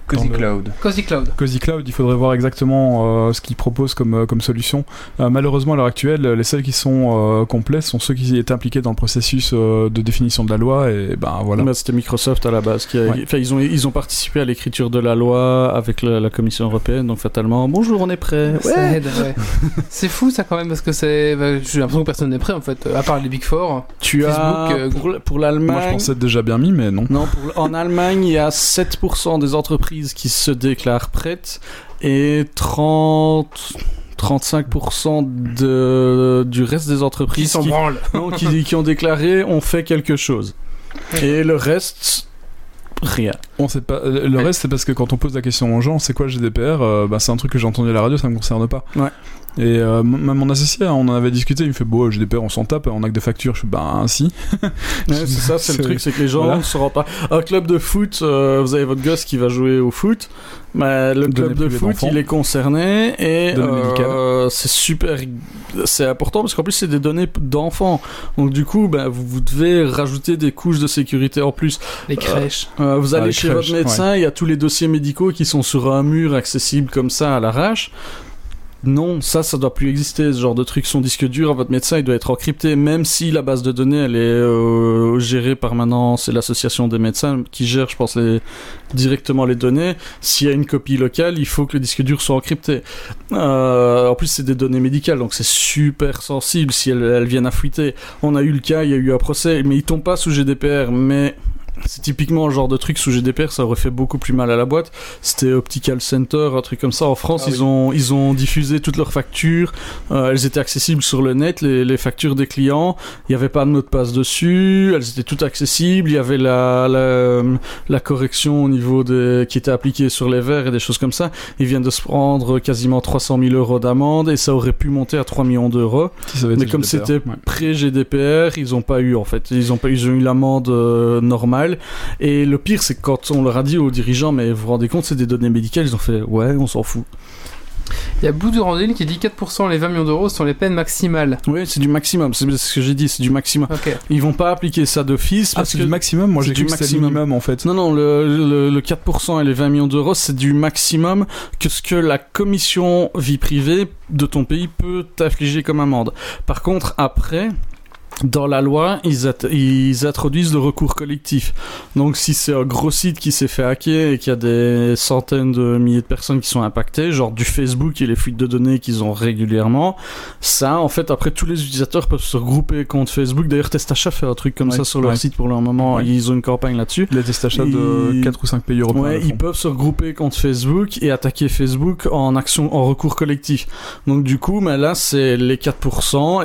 Cozy Cloud. Cozy Cloud. Cozy Cloud, il faudrait voir exactement euh, ce qu'ils proposent comme, euh, comme solution. Euh, malheureusement, à l'heure actuelle, les seuls qui sont euh, complets sont ceux qui étaient impliqués dans le processus euh, de définition de la loi, et ben voilà. Bah, C'était Microsoft à la base. Qui a- Ouais. enfin, ils, ont, ils ont participé à l'écriture de la loi avec la, la Commission européenne, donc fatalement, bonjour, on est prêt. Ça aide, ouais. c'est fou ça quand même parce que c'est. bah, J'ai l'impression que personne n'est prêt en fait, à part les Big Four. Tu as Facebook, euh, pour, pour Moi, je l'Allemagne. pensais être déjà bien mis, mais non. Non, pour- en Allemagne, il y a 7% des entreprises qui se déclarent prêtes et 30. 35% de, du reste des entreprises s'en qui, branlent. non, qui, qui ont déclaré ont fait quelque chose. Et le reste rien. On sait pas. Le reste, c'est parce que quand on pose la question aux gens, c'est quoi le GDPR euh, bah, C'est un truc que j'ai entendu à la radio, ça me concerne pas. Ouais. Et euh, même mon associé, hein, on en avait discuté, il me fait Bon, GDPR, on s'en tape, on a que des factures. Je fais Bah, si. Ouais, c'est ça, c'est le truc, c'est que les gens voilà. ne se rendent pas. Un club de foot, euh, vous avez votre gosse qui va jouer au foot, mais le Données club de foot, il est concerné et euh, c'est super, c'est important parce qu'en plus c'est des données d'enfants. Donc du coup, ben, vous, vous devez rajouter des couches de sécurité en plus. Les crèches. Euh, vous allez chez votre médecin, il y a tous les dossiers médicaux qui sont sur un mur accessible comme ça à l'arrache. Non, ça, ça doit plus exister. Ce genre de truc, son disque dur, votre médecin, il doit être encrypté, même si la base de données, elle est euh, gérée par maintenant, c'est l'association des médecins qui gère, je pense, les, directement les données. S'il y a une copie locale, il faut que le disque dur soit encrypté. Euh, en plus, c'est des données médicales, donc c'est super sensible si elles, elles viennent à fuiter. On a eu le cas, il y a eu un procès, mais il tombe pas sous GDPR, mais c'est typiquement le genre de truc sous GDPR, ça aurait fait beaucoup plus mal à la boîte. C'était Optical Center, un truc comme ça. En France, Ah ils, ont, ils ont diffusé toutes leurs factures. Euh, elles étaient accessibles sur le net, les, les factures des clients. Il n'y avait pas de mot de passe dessus. Elles étaient toutes accessibles. Il y avait la, la, la correction au niveau des, qui était appliquée sur les verres et des choses comme ça. Ils viennent de se prendre quasiment 300 000 euros d'amende et ça aurait pu monter à 3 millions d'euros. Mais comme c'était ouais. pré-GDPR, ils ont pas eu en fait. Ils ont pas, ils ont eu l'amende euh, Et le pire, c'est que quand on leur a dit aux dirigeants, mais vous vous rendez compte, c'est des données médicales, ils ont fait ouais, on s'en fout. Il y a Boudurandine qui dit 4% les 20 millions d'euros sont les peines maximales. Oui, c'est du maximum. C'est ce que j'ai dit, c'est du maximum. Ok. Ils vont pas appliquer ça d'office Ah, parce c'est que du maximum Moi, j'ai du maximum. minimum en fait. Non, non, le, le, le 4% et les 20 millions d'euros, c'est du maximum que ce que la commission vie privée de ton pays peut t'affliger comme amende. Par contre, après, dans la loi, ils, ils introduisent le recours collectif. Donc, si c'est un gros site qui s'est fait hacker et qu'il y a des centaines de milliers de personnes qui sont impactées, genre du Facebook et les fuites de données qu'ils ont régulièrement, ça, en fait, après, tous les utilisateurs peuvent se regrouper contre Facebook. D'ailleurs, Testacha fait un truc comme Ouais, ça sur leur ouais. site pour le moment. Ouais. Ils ont une campagne là-dessus. Les tests achats de Ils- 4 ou 5 pays européens. Ouais, ils peuvent se regrouper contre Facebook et attaquer Facebook en action, en recours collectif. Donc du coup, mais là, c'est les 4%.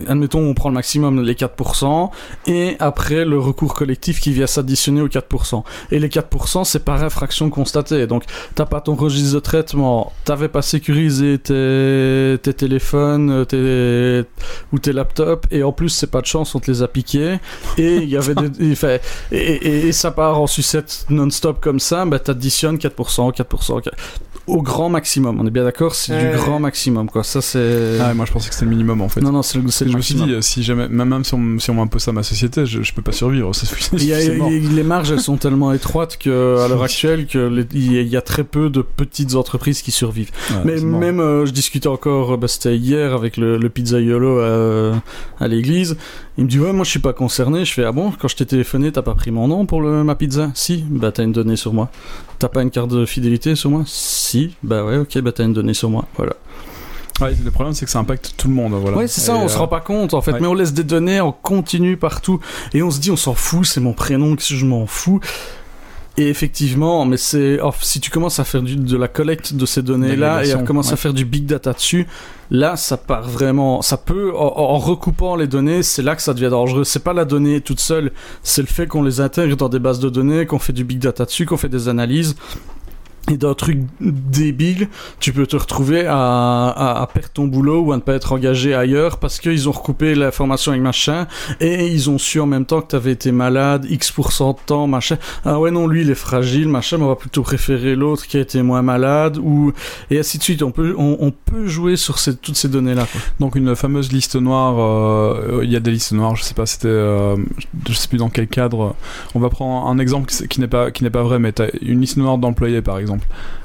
Et- Admettons, on prend le maximum, les 4%, et après le recours collectif qui vient s'additionner aux 4%. Et les 4%, c'est par infraction constatée. Donc, t'as pas ton registre de traitement, t'avais pas sécurisé tes, tes téléphones, tes, ou tes laptops, et en plus, c'est pas de chance, on te les a piqués, et il y avait des, il fait- et, et- et ça part en sucette non-stop comme ça, bah t'additionnes 4%, 4%, 4%, au grand maximum. On est bien d'accord, c'est Ouais. du grand maximum, quoi. Ça, c'est. Ah, ouais, moi je pensais que c'était le minimum en fait. non, non, c'est le, le je me suis maximum. dit, euh, si jamais, même même si on, si on m'impose ça à ma société, je, je peux pas survivre. Il y a- les marges, elles sont tellement étroites que à l'heure actuelle que il y, a- il y a très peu de petites entreprises qui survivent. Ouais, Mais même, euh, je discutais encore, bah, c'était hier avec le, le pizzaiolo à, à l'église. Il me dit ouais, moi je suis pas concerné. Je fais ah bon, quand je t'ai téléphoné, t'as pas pris mon nom pour le, ma pizza? Si, bah t'as une donnée sur moi. T'as pas une carte de fidélité sur moi? Si, bah ouais, ok, bah t'as une donnée sur moi. Voilà. Ouais, le problème c'est que ça impacte tout le monde. Voilà. Ouais, c'est ça, Et, on se euh, rend pas compte en fait, ouais. mais on laisse des données en continu partout et on se dit on s'en fout, c'est mon prénom, que je m'en fous. Et effectivement, mais c'est oh, si tu commences à faire du, de la collecte de ces données-là et à commencer à faire du big data dessus, là ça part vraiment, ça peut en, en recoupant les données, c'est là que ça devient dangereux. C'est pas la donnée toute seule, c'est le fait qu'on les intègre dans des bases de données, qu'on fait du big data dessus, qu'on fait des analyses. Et d'un truc débile, tu peux te retrouver à, à, perdre ton boulot ou à ne pas être engagé ailleurs parce qu'ils ont recoupé l'information avec machin et ils ont su en même temps que tu avais été malade X% de temps, machin. Ah ouais, non, lui il est fragile, machin, mais on va plutôt préférer l'autre qui a été moins malade ou et ainsi de suite. On peut, on, peut jouer sur ces, toutes ces données-là. Donc une fameuse liste noire, euh, il y a des listes noires, je sais pas, c'était, euh, je sais plus dans quel cadre. On va prendre un exemple qui, n'est pas pas vrai, mais t'as une liste noire d'employés par exemple,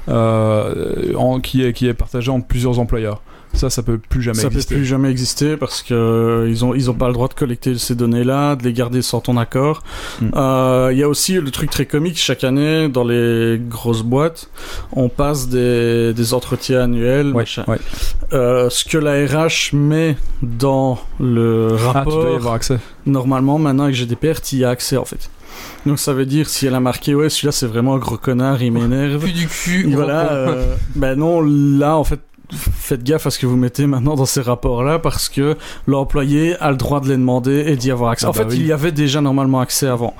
euh, en- qui est qui est partagée entre plusieurs employeurs. Ça, ça peut plus jamais ça exister. peut plus jamais exister parce que euh, ils ont ils ont pas le droit de collecter ces données-là, de les garder sans ton accord. Hmm. Euh, Il y a aussi le truc très comique chaque année dans les grosses boîtes, on passe des, des entretiens annuels. Ouais. Euh, ce que la RH met dans le Ah, tu rapport, dois y avoir accès. normalement maintenant avec GDPR, tu y as accès en fait. Donc ça veut dire si elle a marqué ouais celui-là c'est vraiment un gros connard, il m'énerve. Cul du cul. Et voilà, euh, ben non, là en fait, faites gaffe à ce que vous mettez maintenant dans ces rapports-là parce que l'employé a le droit de les demander et d'y avoir accès. Ah en bah fait, oui. il y avait déjà normalement accès avant.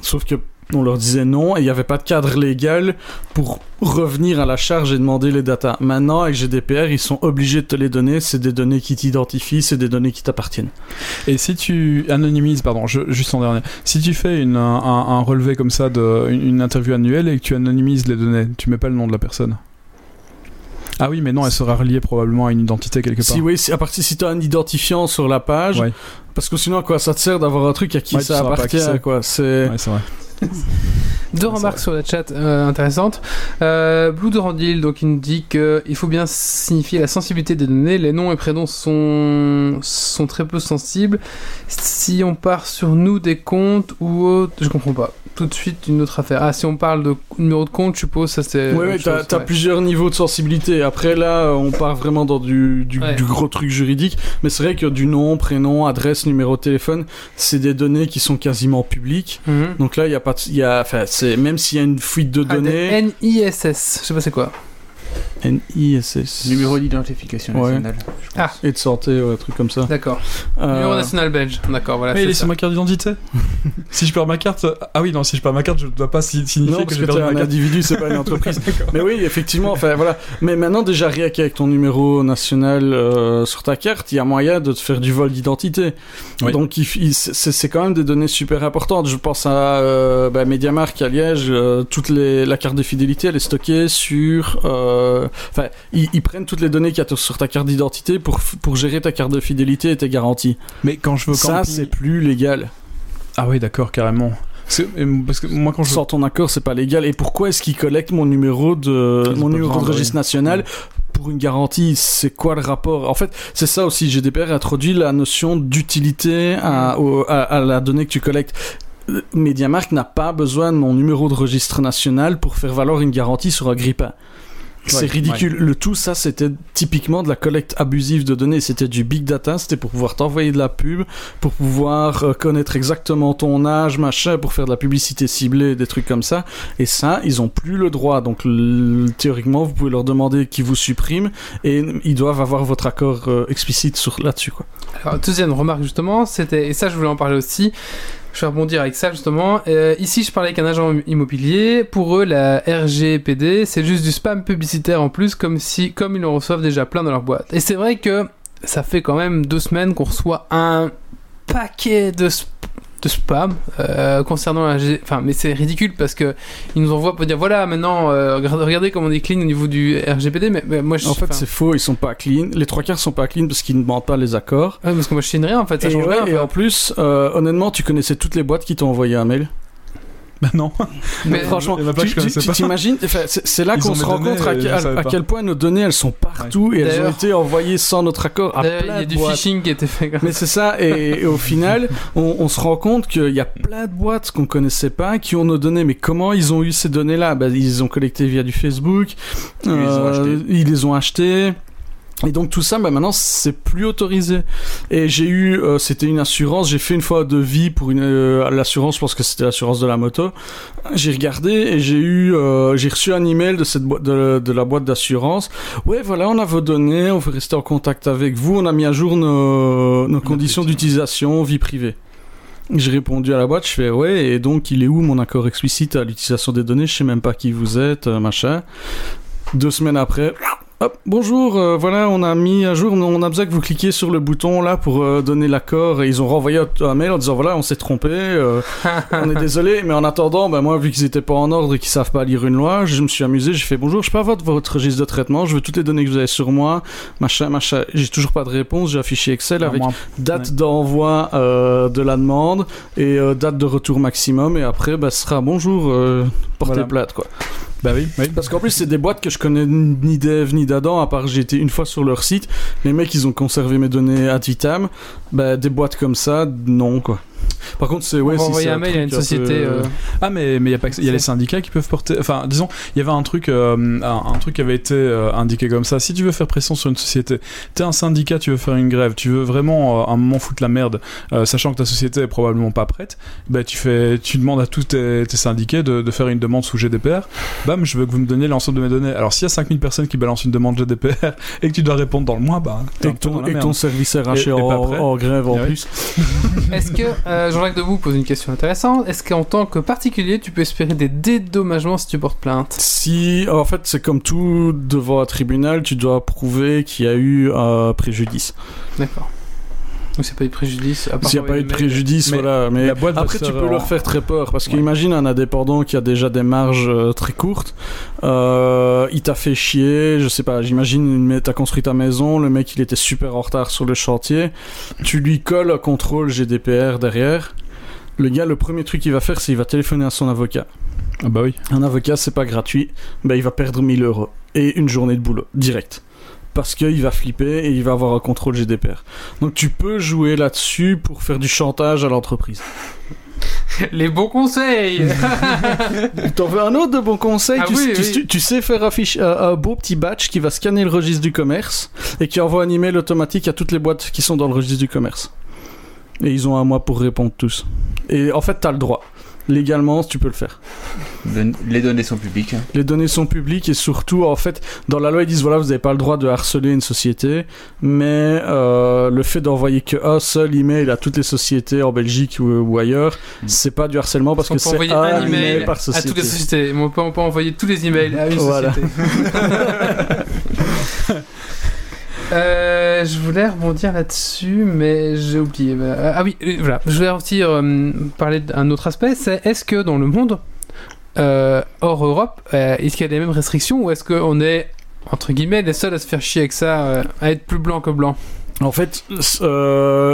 Sauf que On leur disait non et il n'y avait pas de cadre légal pour revenir à la charge et demander les datas. Maintenant, avec GDPR, ils sont obligés de te les donner. C'est des données qui t'identifient, c'est des données qui t'appartiennent. Et si tu anonymises, pardon, je- juste en dernier, si tu fais une, un, un relevé comme ça de une, une interview annuelle et que tu anonymises les données, tu mets pas le nom de la personne? Ah oui, mais non, elle sera reliée probablement à une identité quelque part. Si oui, si, à partir si tu as un identifiant sur la page, Ouais. parce que sinon à quoi ça te sert d'avoir un truc à qui Ouais, ça appartient qui quoi. C'est Ouais, c'est vrai. Deux remarques sur le chat euh, intéressantes. Euh, Blue Durandil, donc il nous dit qu'il faut bien signifier la sensibilité des données. Les noms et prénoms sont, sont très peu sensibles. Si on part sur nous des comptes ou autre, je comprends pas. Tout de suite une autre affaire. Ah, si on parle de numéro de compte, je suppose ça c'est. Ouais, ouais, t'as ouais. plusieurs niveaux de sensibilité. Après, là, on part vraiment dans du, du, Ouais. du gros truc juridique. Mais c'est vrai que du nom, prénom, adresse, numéro de téléphone, c'est des données qui sont quasiment publiques. Mhm. Donc là, il y a pas de, il y a, enfin, c'est, même s'il y a une fuite de Ah, données, des NISS, je sais pas c'est quoi. NISS. Numéro d'identification Ouais. nationale. Ah, Et de santé, ouais, un truc comme ça. d'accord. Euh, Numéro national belge, d'accord, voilà. Mais c'est il est sur ma carte d'identité. si je perds ma carte, ah oui non, si je perds ma carte, je ne dois pas si- signifier Non, que parce j'ai que perdu ma un carte. individu, c'est pas une entreprise. Mais oui, effectivement, enfin voilà. Mais maintenant, déjà, rien qu'avec ton numéro national euh, sur ta carte, il y a moyen de te faire du vol d'identité. Oui. Donc, il, il- c'est quand même des données super importantes. Je pense à euh, bah, à Liège, euh, toute les, la carte de fidélité, elle est stockée sur. euh, Enfin, ils, ils prennent toutes les données qu'il y a sur ta carte d'identité pour, pour gérer ta carte de fidélité et tes garanties. Mais quand je veux Ça, c'est plus légal. Ah oui, d'accord, carrément. Parce que, parce que moi quand je Sans ton accord, c'est pas légal. Et pourquoi est-ce qu'ils collectent mon numéro de ont mon numéro de registre oui. national pour une garantie? C'est quoi le rapport? En fait, c'est ça aussi. GDPR introduit la notion d'utilité à, au- à, à la donnée que tu collectes. MediaMarkt n'a pas besoin de mon numéro de registre national pour faire valoir une garantie sur un grippin. C'est Ouais, ridicule. Le tout, ça, c'était typiquement de la collecte abusive de données. C'était du big data. C'était pour pouvoir t'envoyer de la pub, pour pouvoir euh, connaître exactement ton âge, machin, pour faire de la publicité ciblée, des trucs comme ça. Et ça, ils ont plus le droit. Donc, théoriquement, vous pouvez leur demander qu'ils vous suppriment et ils doivent avoir votre accord euh, explicite sur là-dessus, quoi. Alors, deuxième remarque justement, c'était, et ça je voulais en parler aussi, je vais rebondir avec ça justement. Euh, ici je parlais avec un agent immobilier, pour eux la RGPD c'est juste du spam publicitaire en plus, comme si, comme ils en reçoivent déjà plein dans leur boîte. Et c'est vrai que ça fait quand même deux semaines qu'on reçoit un paquet de, sp- de spam euh, concernant la G... Enfin, mais c'est ridicule parce que ils nous envoient pour dire voilà maintenant euh, regardez- comment on est clean au niveau du RGPD, mais, mais moi je En fait, c'est faux. Ils sont pas clean. Les trois quarts sont pas clean parce qu'ils ne demandent pas les accords. ouais, parce que moi je signe rien en fait, ça Et, change ouais, rien. et en plus, euh, honnêtement, tu connaissais toutes les boîtes qui t'ont envoyé un mail? Bah non. Mais- franchement, tu t'imagines C'est là qu'on se rend données compte à, je quel- à point nos données elles sont partout et elles ont été envoyées sans notre accord il y a du boîtes. phishing qui a été fait comme Mais c'est ça, et, et au final, on, on se rend compte qu'il y a plein de boîtes qu'on connaissait pas qui ont nos données. Mais comment ils ont eu ces données-là? Bah, Ils les ont collectées via du Facebook, Ils les ont achetées. ils les ont achetées. Et donc tout ça, bah maintenant, c'est plus autorisé. Et j'ai eu, euh, c'était une assurance. J'ai fait une fois de vie pour une euh, l'assurance, je pense que c'était l'assurance de la moto. J'ai regardé et j'ai eu, euh, j'ai reçu un email de cette de, de la boîte d'assurance. Ouais, voilà, on a vos données, on veut rester en contact avec vous. On a mis à jour nos, nos conditions d'utilisation, vie privée. J'ai répondu à la boîte, je fais ouais, et donc il est où mon accord explicite à l'utilisation des données? Je sais même pas qui vous êtes, machin. Deux semaines après, hop, bonjour, euh, voilà, on a mis à jour, on a besoin que vous cliquiez sur le bouton là pour euh, donner l'accord. Et ils ont renvoyé un mail en disant voilà, on s'est trompé, euh, on est désolé, mais en attendant, ben moi, vu qu'ils étaient pas en ordre et qu'ils savent pas lire une loi, je me suis amusé, j'ai fait bonjour, je peux avoir votre registre de traitement, je veux toutes les données que vous avez sur moi, machin, machin. J'ai toujours pas de réponse, j'ai un fichier Excel À avec date Ouais. d'envoi de la demande et date de retour maximum et après bah, ce sera bonjour portez Voilà. plainte quoi Bah oui, parce qu'en plus c'est des boîtes que je connais ni d'Eve ni d'Adam à part j'ai été une fois sur leur site. Les mecs ils ont conservé mes données ad vitam bah des boîtes comme ça non quoi par contre c'est ouais on si envoyer un mail à une société. peu- euh, Ah mais mais il y a pas que- il y a les syndicats qui peuvent porter enfin disons il y avait un truc euh, un, un truc qui avait été euh, indiqué comme ça. Si tu veux faire pression sur une société t'es un syndicat tu veux faire une grève tu veux vraiment euh, un moment foutre la merde euh, sachant que ta société est probablement pas prête bah tu fais tu demandes à tous tes, tes syndiqués de, de faire une demande sous GDPR bam je veux que vous me donniez l'ensemble de mes données. Alors s'il y a 5000 personnes qui balancent une demande GDPR et que tu dois répondre dans le mois bah et ton, et ton service RH est en, grève en ouais. plus. Est-ce que euh, Jean-Jacques Debout pose une question intéressante. Est-ce qu'en tant que particulier, tu peux espérer des dédommagements si tu portes plainte? Si, en fait, c'est comme tout devant un tribunal, tu dois prouver qu'il y a eu un préjudice. D'accord. Donc c'est pas eu de préjudice à part S'il n'y a pas eu de préjudice, Mais voilà. Mais la boîte va après, tu peux en- leur faire très peur. Parce Ouais. qu'imagine un indépendant qui a déjà des marges euh, très courtes. euh, il t'a fait chier. Je sais pas, j'imagine, t'as construit ta maison. Le mec, il était super en retard sur le chantier. Tu lui colles un contrôle GDPR derrière. Le gars, le premier truc qu'il va faire, c'est qu'il va téléphoner à son avocat. Ah bah oui. Un avocat, c'est pas gratuit. Ben, il va perdre 1000 euros. Et une journée de boulot, direct. Parce qu'il va flipper et il va avoir un contrôle GDPR. Donc tu peux jouer là-dessus pour faire du chantage à l'entreprise. Les bons conseils T'en veux un autre de bon conseil Ah tu, oui, tu- oui. tu- tu sais faire un, fiche- un- un beau petit batch qui va scanner le registre du commerce et qui envoie un email automatique à toutes les boîtes qui sont dans le registre du commerce. Et ils ont un mois pour répondre tous. Et en fait, t'as le droit. Légalement, tu peux le faire. Le- Les données sont publiques. hein. Les données sont publiques et surtout, en fait, dans la loi, ils disent voilà, vous n'avez pas le droit de harceler une société, mais euh, le fait d'envoyer qu'un seul email à toutes les sociétés en Belgique ou, ou ailleurs, c'est pas du harcèlement parce On que peut c'est envoyer un, un email, email par à société. toutes les sociétés. Mais on peut, on peut envoyer tous les emails à une Voilà. Euh, je voulais rebondir là-dessus, mais j'ai oublié. Euh, Ah oui, voilà. Je voulais aussi euh, parler d'un autre aspect. C'est est-ce que dans le monde hors Europe, est-ce qu'il y a les mêmes restrictions ou est-ce qu'on est entre guillemets les seuls à se faire chier avec ça, à être plus blanc que blanc? En fait,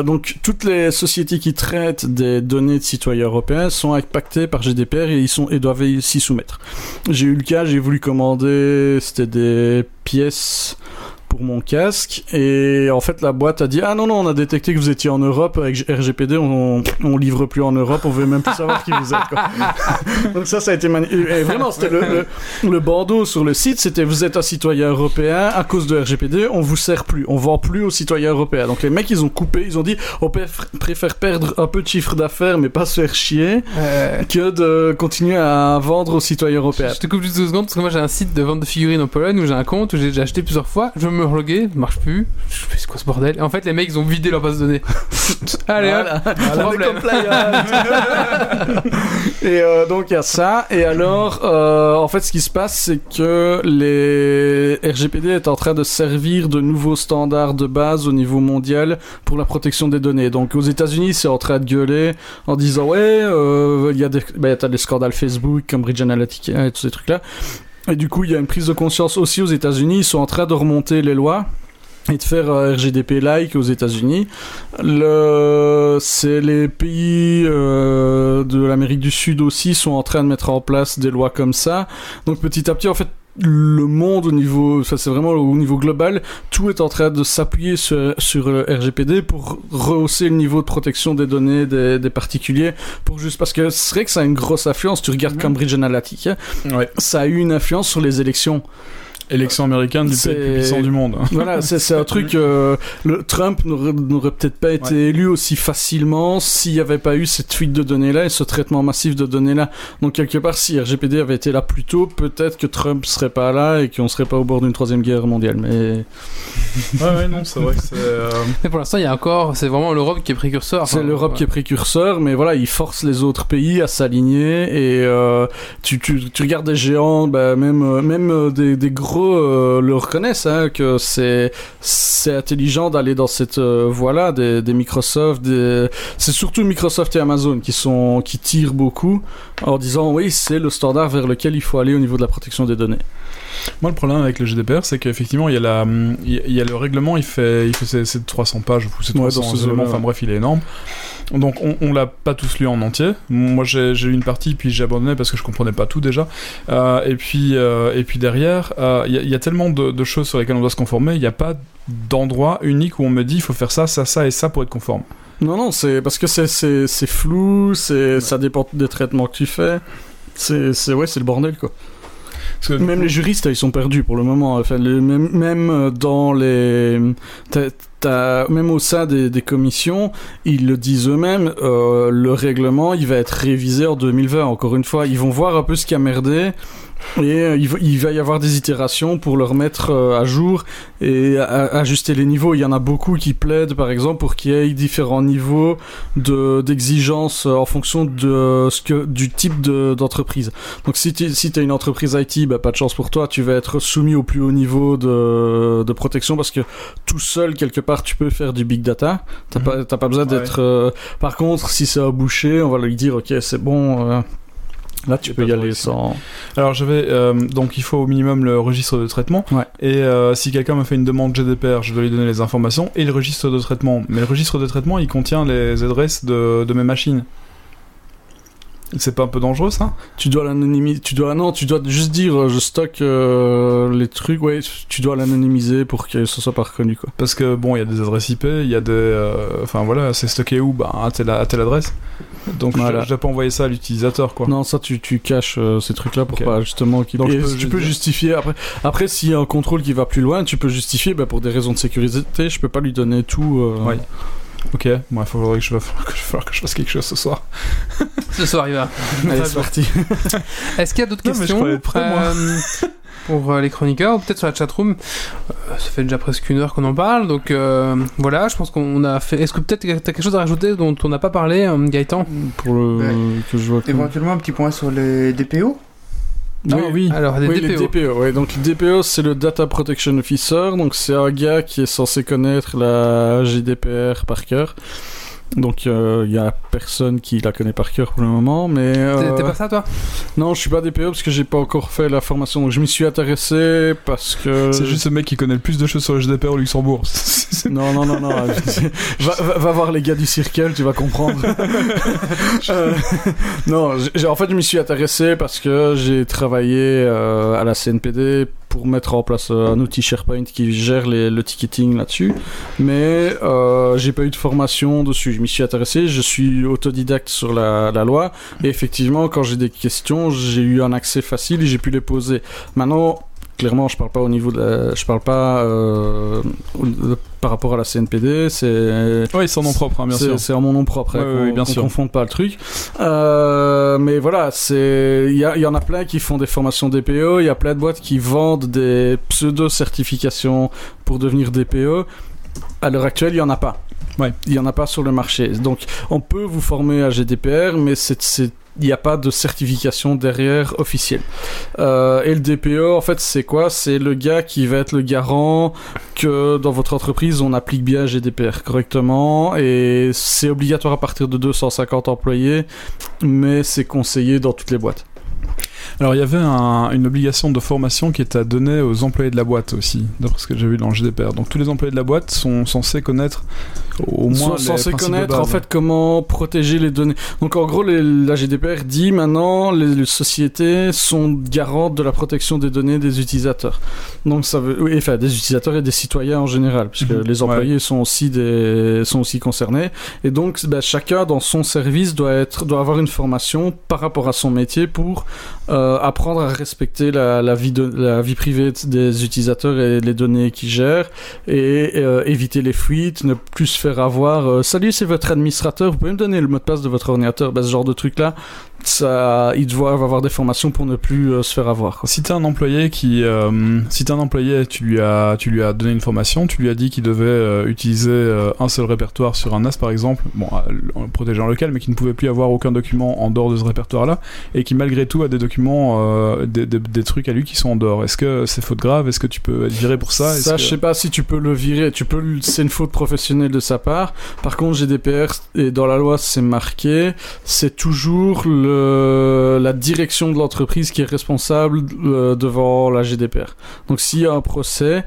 donc toutes les sociétés qui traitent des données de citoyens européens sont impactées par GDPR et ils sont et doivent s'y soumettre. J'ai eu le cas, j'ai voulu commander, c'était des pièces pour mon casque. Et en fait la boîte a dit ah non non on a détecté que vous étiez en Europe avec RGPD on, on livre plus en Europe. On veut même plus savoir qui vous êtes quoi. donc ça ça a été mani- et vraiment c'était le, le, le bandeau sur le site c'était vous êtes un citoyen européen. À cause de RGPD on vous sert plus. On vend plus aux citoyens européens. Donc les mecs ils ont coupé. Ils ont dit on préfère préfère perdre un peu de chiffre d'affaires mais pas se faire chier Euh, que de continuer à vendre aux citoyens européens. Je te coupe juste deux secondes parce que moi j'ai un site de vente de figurines en Pologne où j'ai un compte où j'ai déjà acheté plusieurs fois. Je veux me marche plus. Je fais quoi ce bordel? Et En fait, les mecs ils ont vidé leur base de données. Allez hop, problème. et euh, donc il y a ça. Et alors, euh, en fait, ce qui se passe, c'est que les RGPD est en train de servir de nouveaux standards de base au niveau mondial pour la protection des données. Donc aux États-Unis, c'est en train de gueuler en disant ouais, euh, il y a des, bah, t'as des scandales Facebook, Cambridge Analytica et tous ces trucs-là. Et du coup, il y a une prise de conscience aussi aux États-Unis. Ils sont en train de remonter les lois et de faire un RGDP-like aux États-Unis. C'est les pays euh, de l'Amérique du Sud aussi sont en train de mettre en place des lois comme ça. Donc petit à petit, en fait, le monde au niveau, ça c'est vraiment au niveau global, tout est en train de s'appuyer sur, sur le RGPD pour rehausser le niveau de protection des données des, des particuliers, pour juste parce que c'est vrai que ça a une grosse influence. Tu regardes Cambridge Analytica, Ouais. ça a eu une influence sur les élections. Élection américaine du C'est- pays le plus puissant du monde. Voilà, c'est un truc. euh, le Trump n'aurait peut-être pas été élu aussi facilement s'il n'y avait pas eu cette fuite de données-là et ce traitement massif de données-là. Donc quelque part, si RGPD avait été là plus tôt, peut-être que Trump serait pas là et qu'on serait pas au bord d'une troisième guerre mondiale. Mais Ouais, ouais, non, c'est vrai que c'est. euh, Mais pour l'instant, il y a encore, c'est vraiment l'Europe qui est précurseur. c'est l'Europe qui est précurseur, mais voilà, il force les autres pays à s'aligner et euh, tu, tu, tu regardes des géants, bah, même euh, même des, des gros euh, le reconnaissent hein, que c'est c'est intelligent d'aller dans cette euh, voie-là, des, Microsoft, c'est surtout Microsoft et Amazon qui sont qui tirent beaucoup en disant oui c'est le standard vers lequel il faut aller au niveau de la protection des données. Moi, le problème avec le GDPR, c'est qu'effectivement, il y a la, il y a- il y a le règlement, il fait, il fait ses, ses 300 pages ou ses Ouais, 300 dans ces éléments. Enfin ouais. bref, il est énorme. Donc, on, on l'a pas tous lu en entier. Moi, j'ai eu une partie, puis j'ai abandonné parce que je comprenais pas tout déjà. Euh, et puis, euh, et puis derrière, euh, il y, a- il y a tellement de, de choses sur lesquelles on doit se conformer. Il n'y a pas d'endroit unique où on me dit, il faut faire ça, ça, ça et ça pour être conforme. Non non c'est parce que c'est flou, ça dépend des traitements que tu fais. C'est c'est ouais c'est le bordel quoi. Que, Même les juristes, ils sont perdus pour le moment. Enfin, les- même, même euh, dans les. même au sein des, des commissions, ils le disent eux-mêmes, euh, le règlement, il va être révisé en 2020. Encore une fois, ils vont voir un peu ce qui a merdé. Et euh, il, va, il va y avoir des itérations pour le remettre euh, à jour et ajuster les niveaux. Il y en a beaucoup qui plaident, par exemple, pour qu'il y ait différents niveaux de d'exigence euh, en fonction de ce que du type de- d'entreprise. Donc si tu si as une entreprise IT, bah, pas de chance pour toi, tu vas être soumis au plus haut niveau de, de protection parce que tout seul quelque part tu peux faire du big data. T'as Mhm. pas pas besoin Ouais. d'être. euh, Par contre, si c'est un boucher, on va lui dire ok c'est bon. Là, tu peux y aller sans. Alors j'avais euh, donc il faut au minimum le registre de traitement Ouais. et euh, si quelqu'un me fait une demande GDPR, je dois lui donner les informations et le registre de traitement. Mais le registre de traitement, il contient les adresses de, de mes machines. C'est pas un peu dangereux ça? Tu dois l'anonymiser. Tu dois non, tu dois juste dire euh, je stocke euh, les trucs. Ouais, tu dois l'anonymiser pour que ce soit pas reconnu quoi. Parce que bon, il y a des adresses IP, il y a des, enfin voilà, c'est stocké où? Bah à telle, à telle adresse. Donc Voilà. je, je dois pas envoyer ça à l'utilisateur quoi. Non, ça tu, tu caches euh, ces trucs-là pour Ok. pas justement. Donc, je peux tu peux dire- justifier après. Après, s'il y a un contrôle qui va plus loin, tu peux justifier bah, pour des raisons de sécurité. Je peux pas lui donner tout. euh, Ouais. Ok, bon, il faudrait que je, va falloir que je, falloir que je fasse quelque chose ce soir. Ce soir, il va. Allez, c'est parti. Est-ce qu'il y a d'autres Non, mais je questions euh, pour euh, les chroniqueurs ou peut-être sur la chatroom Euh, Ça fait déjà presque une heure qu'on en parle, donc euh, voilà, je pense qu'on a fait. Est-ce que peut-être tu as quelque chose à rajouter dont on n'a pas parlé, euh, Gaëtan? Pour le Ouais. que je vois. comme- Éventuellement un petit point sur les DPO Ah oui. Alors, des Oui, DPO. les DPO. Ouais, donc le DPO, c'est le Data Protection Officer. Donc c'est un gars qui est censé connaître la GDPR par cœur. Donc euh, il y a personne qui la connaît par cœur pour le moment, mais T'es euh, t'es pas ça, toi? non, je suis pas DPO parce que j'ai pas encore fait la formation. Donc je m'y suis intéressé parce que C'est juste le mec qui connaît le plus de choses sur le GDPR au Luxembourg. Non, non, non, non. va, va, va voir les gars du Circle, tu vas comprendre. Euh, non, en fait, je m'y suis intéressé parce que j'ai travaillé euh, à la CNPD pour mettre en place euh, un outil SharePoint qui gère le ticketing là-dessus. Mais euh, j'ai pas eu de formation dessus. Je m'y suis intéressé, je suis autodidacte sur la, la loi. Et effectivement, quand j'ai des questions, j'ai eu un accès facile et j'ai pu les poser. Maintenant, clairement, je parle pas au niveau de la- je parle pas euh, par rapport à la CNPD, c'est Ouais, c'est en nom propre, hein, bien sûr. c'est en mon nom propre, hein, Ouais, qu'on- ouais, bien sûr. confonde pas le truc. Euh, mais voilà, c'est il y, en a plein qui font des formations DPO, il y a plein de boîtes qui vendent des pseudo certifications pour devenir DPO. À l'heure actuelle, il y en a pas. Ouais. Il y en a pas sur le marché. Donc, on peut vous former à GDPR, mais c'est- il n'y a pas de certification derrière officielle. Euh, et le DPO, en fait, c'est quoi? C'est le gars qui va être le garant que dans votre entreprise, on applique bien GDPR correctement. Et c'est obligatoire à partir de 250 employés, mais c'est conseillé dans toutes les boîtes. Alors il y avait un- une obligation de formation qui était à donner aux employés de la boîte aussi, d'après ce que j'ai vu dans le GDPR. Donc tous les employés de la boîte sont censés connaître au moins sont les censés connaître en fait comment protéger les données. Donc en gros, les- la GDPR dit maintenant les, les sociétés sont garantes de la protection des données des utilisateurs. Donc ça veut, oui, enfin des utilisateurs et des citoyens en général, puisque Mhm. les employés sont aussi des sont aussi concernés. Et donc bah, chacun dans son service doit être doit avoir une formation par rapport à son métier pour euh, apprendre à respecter la, vie de la vie privée des utilisateurs et les données qu'ils gèrent et euh, éviter les fuites, ne plus se faire avoir. euh, Salut, c'est votre administrateur, vous pouvez me donner le mot de passe de votre ordinateur Ben, Ce genre de truc-là, ça, ils doivent avoir des formations pour ne plus euh, se faire avoir. quoi. Si t'es un employé qui, euh, si t'es un employé, tu lui as, tu lui as donné une formation, tu lui as dit qu'il devait euh, utiliser un seul répertoire sur un NAS par exemple, bon, en protégeant local, mais qui ne pouvait plus avoir aucun document en dehors de ce répertoire-là, et qui malgré tout a des documents, des, des- des trucs à lui qui sont en dehors. Est-ce que c'est faute grave? Est-ce que tu peux être viré pour ça? Ça, que- je sais pas si tu peux le virer. Tu peux, c'est une faute professionnelle de sa part. Par contre, GDPR et dans la loi, c'est marqué. C'est toujours le, la direction de l'entreprise qui est responsable euh, devant la GDPR. Donc, s'il y a un procès,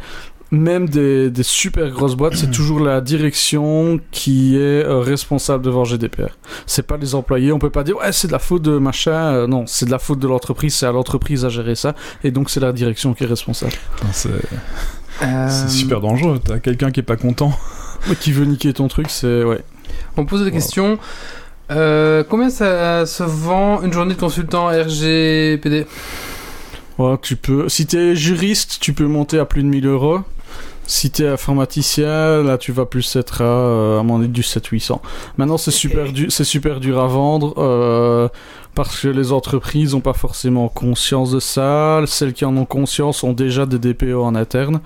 même des, des super grosses boîtes, c'est toujours la direction qui est euh, responsable devant GDPR. C'est pas les employés. On peut pas dire ouais c'est de la faute de machin. Euh, non, c'est de la faute de l'entreprise. C'est à l'entreprise à gérer ça. Et donc c'est la direction qui est responsable. C'est super dangereux. T'as quelqu'un qui est pas content. qui veut niquer ton truc, c'est ouais. On pose des questions. Euh, combien ça se vend une journée de consultant RGPD Ouais, tu peux. Si t'es juriste, tu peux monter à plus de 1000 euros. Si t'es informaticien, là tu vas plus être à, euh, à mon avis, du 7-800. Maintenant c'est super, du- c'est super dur à vendre euh, parce que les entreprises n'ont pas forcément conscience de ça. Celles qui en ont conscience ont déjà des DPO en interne.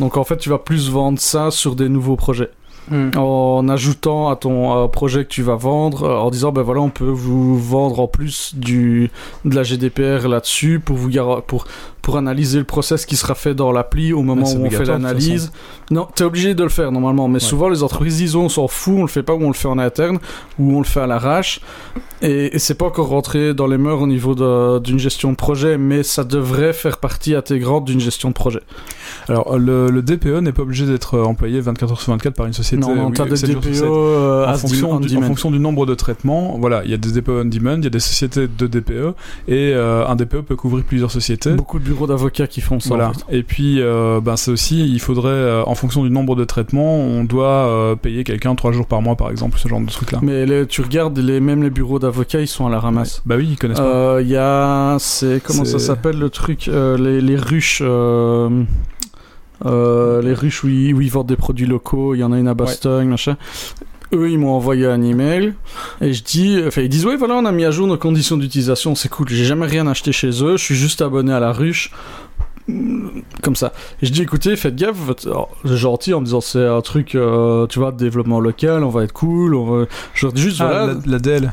Donc en fait tu vas plus vendre ça sur des nouveaux projets. Hmm. En ajoutant à ton euh, projet que tu vas vendre, euh, en disant ben voilà on peut vous vendre en plus du, de la GDPR là-dessus pour vous pour pour analyser le process qui sera fait dans l'appli au moment où on fait l'analyse. Non, t'es obligé de le faire normalement, mais souvent les entreprises disent on s'en fout, on le fait pas ou on le fait en interne ou on le fait à l'arrache. Et, et c'est pas encore rentré dans les mœurs au niveau d'une gestion de projet, mais ça devrait faire partie intégrante d'une gestion de projet. Alors, le, le DPE n'est pas obligé d'être employé 24 heures sur 24 par une société. non, non, oui, t'as des 7 jours sur 7. DPO euh, en du, fonction du nombre de traitements, voilà, il y a des DPE on demand, il y a des sociétés de DPE, et euh, un DPE peut couvrir plusieurs sociétés. Beaucoup de bureaux d'avocats qui font ça. Voilà. en fait. Et puis, euh, ben, c'est aussi, il faudrait, euh, en fonction du nombre de traitements, on doit euh, payer quelqu'un trois jours par mois, par exemple, ce genre de truc-là. Mais les- tu regardes, les, même les bureaux d'avocats, ils sont à la ramasse. Bah oui, ils connaissent pas. Il y a, c'est comment ça s'appelle le truc, les, les ruches, euh, les ruches où ils, où ils vendent des produits locaux. Il y en a une à Bastogne, machin. Eux, ils m'ont envoyé un email et je dis, enfin, ils disent ouais, voilà, on a mis à jour nos conditions d'utilisation, c'est cool. J'ai jamais rien acheté chez eux, je suis juste abonné à la ruche. Mm, Comme ça. Et je dis écoutez, faites gaffe, j'ai gentil en me disant c'est un truc, euh, tu vois, de développement local, on va être cool. On va... Je dis juste Ah, voilà, la, la DL.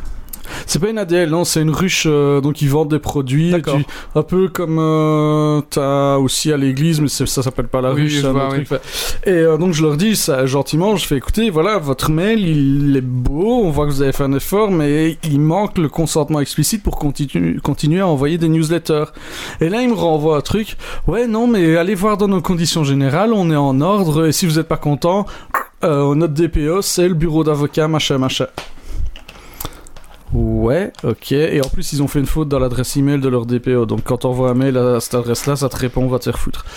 C'est pas une ADL, non, c'est une ruche, euh, donc ils vendent des produits. et D'accord. tu- Un peu comme euh, t'as aussi à l'église, mais ça s'appelle pas la Oui, ruche, c'est un vois, autre oui. truc. Et euh, donc je leur dis ça gentiment, je fais écoutez, voilà, votre mail, il est beau, on voit que vous avez fait un effort, mais il manque le consentement explicite pour continu- continuer à envoyer des newsletters. Et là, il me renvoie un truc, ouais, non, mais allez voir dans nos conditions générales, on est en ordre, et si vous êtes pas content, euh, notre DPO, c'est le bureau d'avocat, machin, machin. Ouais, ok. Et en plus, ils ont fait une faute dans l'adresse email de leur DPO. Donc, quand t'envoies un mail à cette adresse-là, ça te répond, va te faire foutre.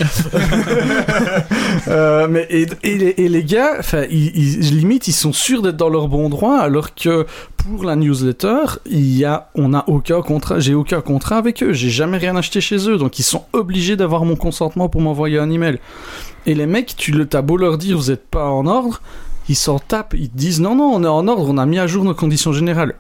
Euh, mais et, et les, et les gars, enfin, ils, ils- limite, ils sont sûrs d'être dans leur bon droit, alors que pour la newsletter, il y a, on n'a aucun contrat. J'ai aucun contrat avec eux. J'ai jamais rien acheté chez eux, donc ils sont obligés d'avoir mon consentement pour m'envoyer un email. Et les mecs, tu le, t'as beau leur dire, vous êtes pas en ordre. Ils s'en tapent, ils te disent non, non, on est en ordre, on a mis à jour nos conditions générales.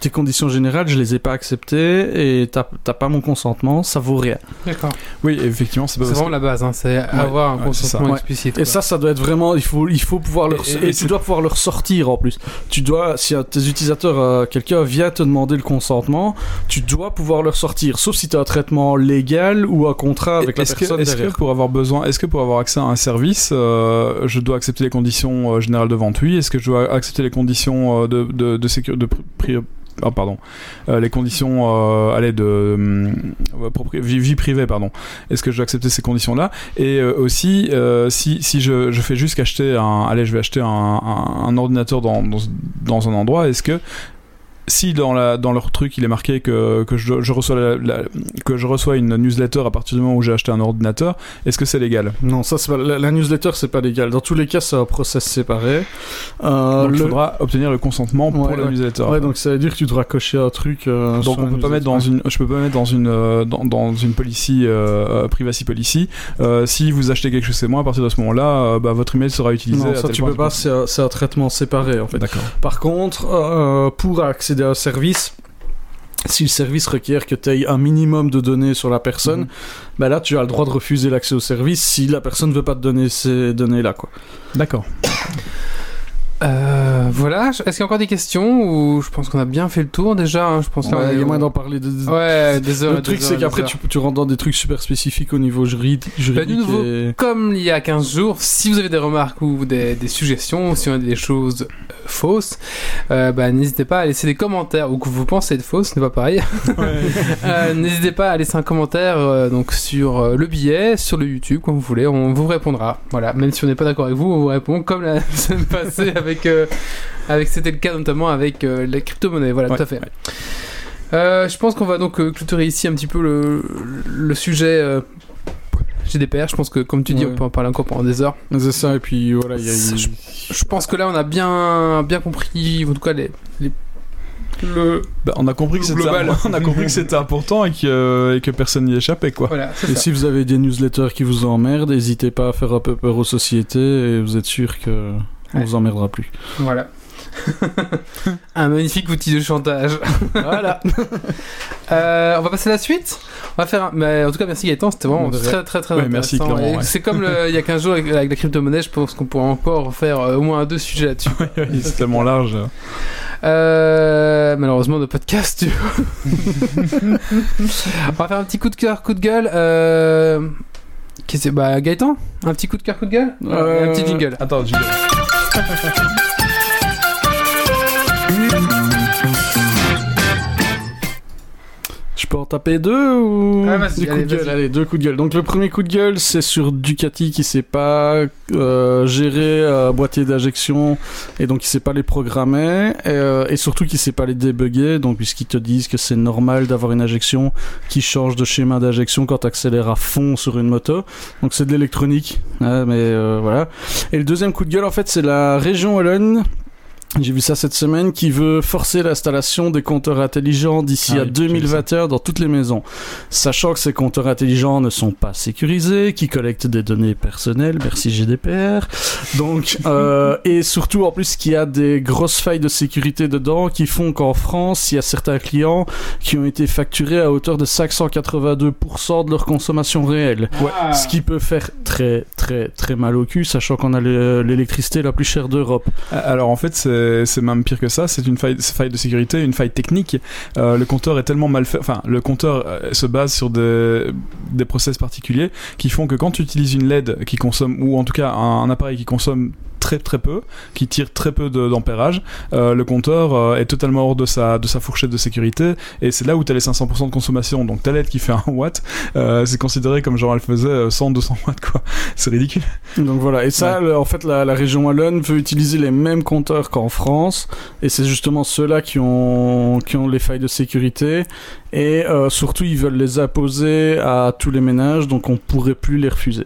Tes conditions générales, je les ai pas acceptées et t'as t'as pas mon consentement, ça vaut rien. D'accord. Oui, effectivement, c'est pas C'est parce vraiment la base, hein, c'est avoir un ouais, c'est ça. consentement Ouais. explicite. Et ça, ça doit être vraiment, il faut, il faut pouvoir leur, Et- et, et tu dois pouvoir leur sortir en plus. Tu dois, si tes utilisateurs, euh, quelqu'un vient te demander le consentement, tu dois pouvoir leur sortir, sauf si tu as un traitement légal ou un contrat avec la Est-ce que, personne est-ce que pour avoir besoin, est-ce que pour avoir accès à un service, euh, je dois accepter les conditions euh, générales de vente? Oui. Est-ce que je dois accepter les conditions euh, de de de, sécu- de pri- ah, pardon, Euh, les conditions euh, allez, de euh, vie, privée, pardon. Est-ce que je dois accepter ces conditions-là? Et euh, aussi, euh, si, je, fais juste qu'acheter un, allez, je vais acheter un, ordinateur dans, dans un endroit, est-ce que si dans, la, dans leur truc il est marqué que, que, je, je reçois la- la- que je reçois une newsletter à partir du moment où j'ai acheté un ordinateur, est-ce que c'est légal? Non, ça, c'est pas, la, la newsletter, c'est pas légal. Dans tous les cas, c'est un process séparé. Euh, Donc il faudra obtenir le consentement pour Ouais, la newsletter. Ouais, donc ça veut dire que tu devras cocher un truc. euh, Donc on peut pas mettre dans une, je peux pas mettre dans une euh, dans, dans une policy euh, privacy policy. Si vous achetez quelque chose chez moi, à partir de ce moment-là, bah, votre email sera utilisé. Non, ça tu peux pas, c'est un, traitement séparé en fait. D'accord. Par contre, pour accéder service, si le service requiert que tu aies un minimum de données sur la personne, Mhm. bah là tu as le droit de refuser l'accès au service si la personne ne veut pas te donner ces données-là. quoi. D'accord. Euh, voilà, est-ce qu'il y a encore des questions ou je pense qu'on a bien fait le tour déjà hein, Je pense Ouais, Il y a moyen d'en parler. De... de- Ouais, des heures. le truc c'est qu'après tu, tu rentres dans des trucs super spécifiques au niveau juridi- juridique. nouveau. et- Comme il y a 15 jours, si vous avez des remarques ou des, des suggestions, si on a des choses euh, fausses, euh, bah, n'hésitez pas à laisser des commentaires ou que vous pensez être fausses, ce n'est pas pareil. N'hésitez pas à laisser un commentaire donc sur le billet, sur le YouTube, comme vous voulez, on vous répondra. Voilà, même si on n'est pas d'accord avec vous, on vous répond comme la semaine passée avec, euh, avec c'était le cas notamment avec euh, les crypto-monnaies. Voilà, Ouais, tout à fait. Euh, je pense qu'on va donc clôturer ici un petit peu le, le sujet euh, GDPR. Je pense que, comme tu dis, Ouais. on peut en parler encore pendant des heures. C'est ça, et puis voilà, il y a Je pense que là, on a bien, bien compris, en tout cas, les, les, le. Bah, on a compris que Le c'était global. on a compris que c'était important et que, et que personne n'y échappait quoi. Voilà, Et ça. si vous avez des newsletters qui vous emmerdent, n'hésitez pas à faire un peu peur aux sociétés et vous êtes sûr que on Ouais. vous emmerdera plus. Voilà. Un magnifique outil de chantage. Voilà. Euh, on va passer à la suite. On va faire. un- mais en tout cas, merci Gaëtan, c'était vraiment très très très Ouais, merci, intéressant. Ouais. C'est comme le- il y a 15 jours avec, avec la crypto-monnaie, je pense qu'on pourra encore faire euh, au moins deux sujets là-dessus. Oui, c'est tellement large. Euh, malheureusement, nos podcasts. tu vois. on va faire un petit coup de cœur, coup de gueule. Euh... Qu'est-ce que Bah, Gaëtan Un petit coup de cœur, coup de gueule? Euh, Un petit jingle. Attends, jingle. Gracias. peux en taper deux ou Ah, vas-y, coups de gueule. Allez, deux coups de gueule. Donc le premier coup de gueule, c'est sur Ducati qui sait pas euh, gérer euh, boîtier d'injection et donc qui sait pas les programmer euh, et surtout qui sait pas les débugger. Donc puisqu'ils te disent que c'est normal d'avoir une injection qui change de schéma d'injection quand tu accélères à fond sur une moto. Donc c'est de l'électronique, hein, mais voilà. Et le deuxième coup de gueule, en fait, c'est la région Wallonne. J'ai vu ça cette semaine qui veut forcer l'installation des compteurs intelligents d'ici Ah à oui, j'ai vu 2021 dans toutes les maisons. Sachant que ces compteurs intelligents ne sont pas sécurisés, qui collectent des données personnelles, merci GDPR. Donc, euh, et surtout en plus qu'il y a des grosses failles de sécurité dedans qui font qu'en France, il y a certains clients qui ont été facturés à hauteur de 582% de leur consommation réelle. Ah. Ce qui peut faire très très très mal au cul, sachant qu'on a le- l'électricité la plus chère d'Europe. Alors en fait, c'est c'est même pire que ça. C'est une faille, de sécurité, une faille technique. Euh, le compteur est tellement mal fait. Enfin, le compteur euh, se base sur des, des process particuliers qui font que quand tu utilises une LED qui consomme, ou en tout cas un appareil qui consomme très très peu, qui tire très peu d'ampérage, euh, le compteur euh, est totalement hors de sa, de sa fourchette de sécurité et c'est là où tu as les 500% de consommation. Donc ta LED qui fait 1 watt, euh, c'est considéré comme genre elle faisait 100-200 watts quoi. C'est ridicule. Donc voilà, et ça, le- en fait, la, la région Wallonne veut utiliser les mêmes compteurs qu'en France, et c'est justement ceux-là qui ont, qui ont les failles de sécurité, et surtout ils veulent les imposer à tous les ménages, donc on pourrait plus les refuser.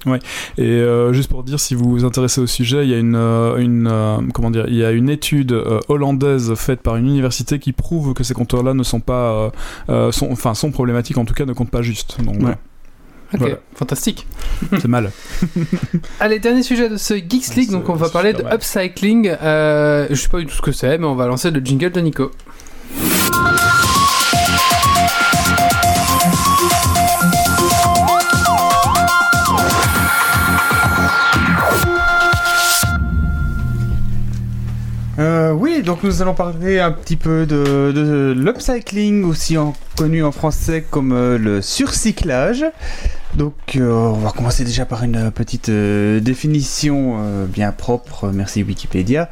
Et euh, juste pour dire, si vous vous intéressez au sujet, il y a une, une euh, comment dire, il y a une étude euh, hollandaise faite par une université qui prouve que ces compteurs-là ne sont pas, euh, euh, sont, enfin, sont problématiques. En tout cas, ne comptent pas juste. Donc. Ok, Voilà. fantastique. c'est mal. Allez, dernier sujet de ce Geeks League, donc on va parler de mal. upcycling. Euh, je sais pas du tout ce que c'est, mais on va lancer le jingle de Nico. Euh, oui, donc nous allons parler un petit peu de, l'upcycling, aussi connu en français comme euh, le surcyclage. Donc euh, on va commencer déjà par une petite définition bien propre, merci Wikipédia.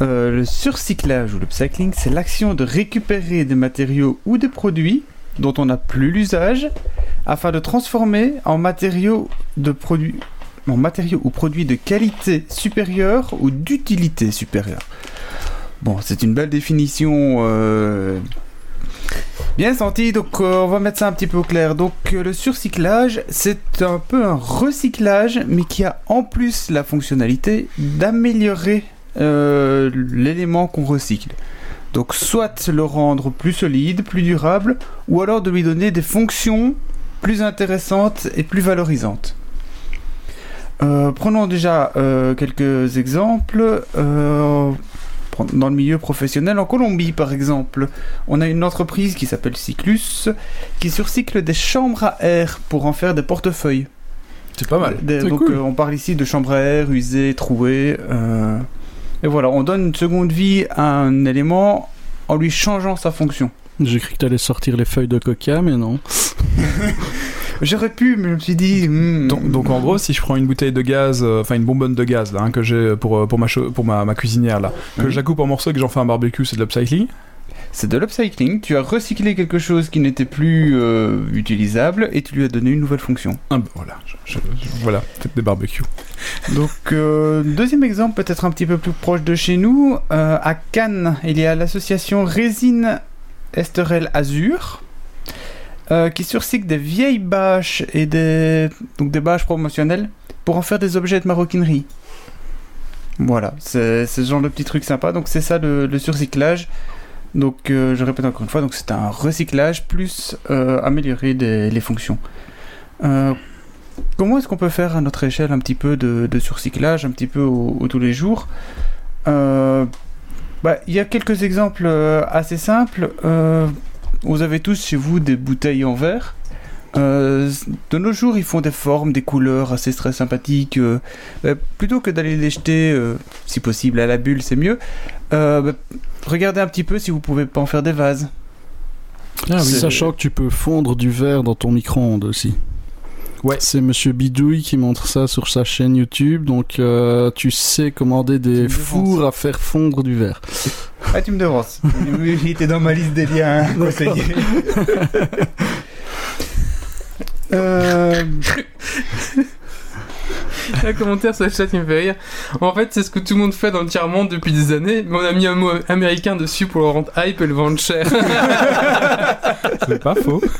Le surcyclage ou l'upcycling, c'est l'action de récupérer des matériaux ou des produits dont on n'a plus l'usage afin de transformer en matériaux de produits matériaux ou produits de qualité supérieure ou d'utilité supérieure. Bon, c'est une belle définition euh, bien sentie, donc euh, on va mettre ça un petit peu au clair. Donc euh, le surcyclage, c'est un peu un recyclage, mais qui a en plus la fonctionnalité d'améliorer l'élément qu'on recycle. Donc soit le rendre plus solide, plus durable, ou alors de lui donner des fonctions plus intéressantes et plus valorisantes. Euh, prenons déjà euh, quelques exemples. Euh, dans le milieu professionnel, en Colombie par exemple, on a une entreprise qui s'appelle Cyclus qui surcycle des chambres à air pour en faire des portefeuilles. C'est pas mal. Des- donc cool. euh, on parle ici de chambres à air usées, trouées. euh, et voilà, on donne une seconde vie à un élément en lui changeant sa fonction. J'ai cru que t'allais sortir les feuilles de coca, mais non. J'aurais pu, mais je me suis dit. hmm, Donc, donc, en gros, si je prends une bouteille de gaz, euh, enfin une bonbonne de gaz là, hein, que j'ai pour, euh, pour, ma, pour ma, ma cuisinière là, que Mhm. je la coupe en morceaux et que j'en fais un barbecue, c'est de l'upcycling? C'est de l'upcycling. Tu as recyclé quelque chose qui n'était plus euh, utilisable et tu lui as donné une nouvelle fonction. Ah, bah, voilà, je- je- je- voilà, faites des barbecues. Donc, euh, deuxième exemple, peut-être un petit peu plus proche de chez nous. euh, à Cannes, il y a l'association Résine Esterel Azur euh, qui surcycle des vieilles bâches et des, donc des bâches promotionnelles pour en faire des objets de maroquinerie. Voilà, c'est ce genre de petit truc sympa. Donc, c'est ça le, surcyclage. Donc, euh, je répète encore une fois, donc c'est un recyclage plus euh, améliorer des- les fonctions. Euh, comment est-ce qu'on peut faire à notre échelle un petit peu de, de surcyclage, un petit peu au, au tous les jours? Bah, Il y a quelques exemples assez simples. Vous avez tous chez vous des bouteilles en verre. Euh, de nos jours, ils font des formes, des couleurs assez très sympathiques. euh, bah, plutôt que d'aller les jeter, euh, si possible, à la bulle, c'est mieux. Euh, bah, regardez un petit peu si vous pouvez pas en faire des vases. Ah oui, sachant que tu peux fondre du verre dans ton micro-ondes aussi. Ouais. C'est Monsieur Bidouille qui montre ça sur sa chaîne YouTube, donc euh, tu sais commander des fours à faire fondre du verre. Ah, tu me devances. Il était dans ma liste des liens hein, conseillés. Euh, Un commentaire sur le chat qui me fait rire. En fait, c'est ce que tout le monde fait dans le tiers-monde depuis des années, mais on a mis un mot américain dessus pour le rendre hype et le vendre cher. C'est pas faux.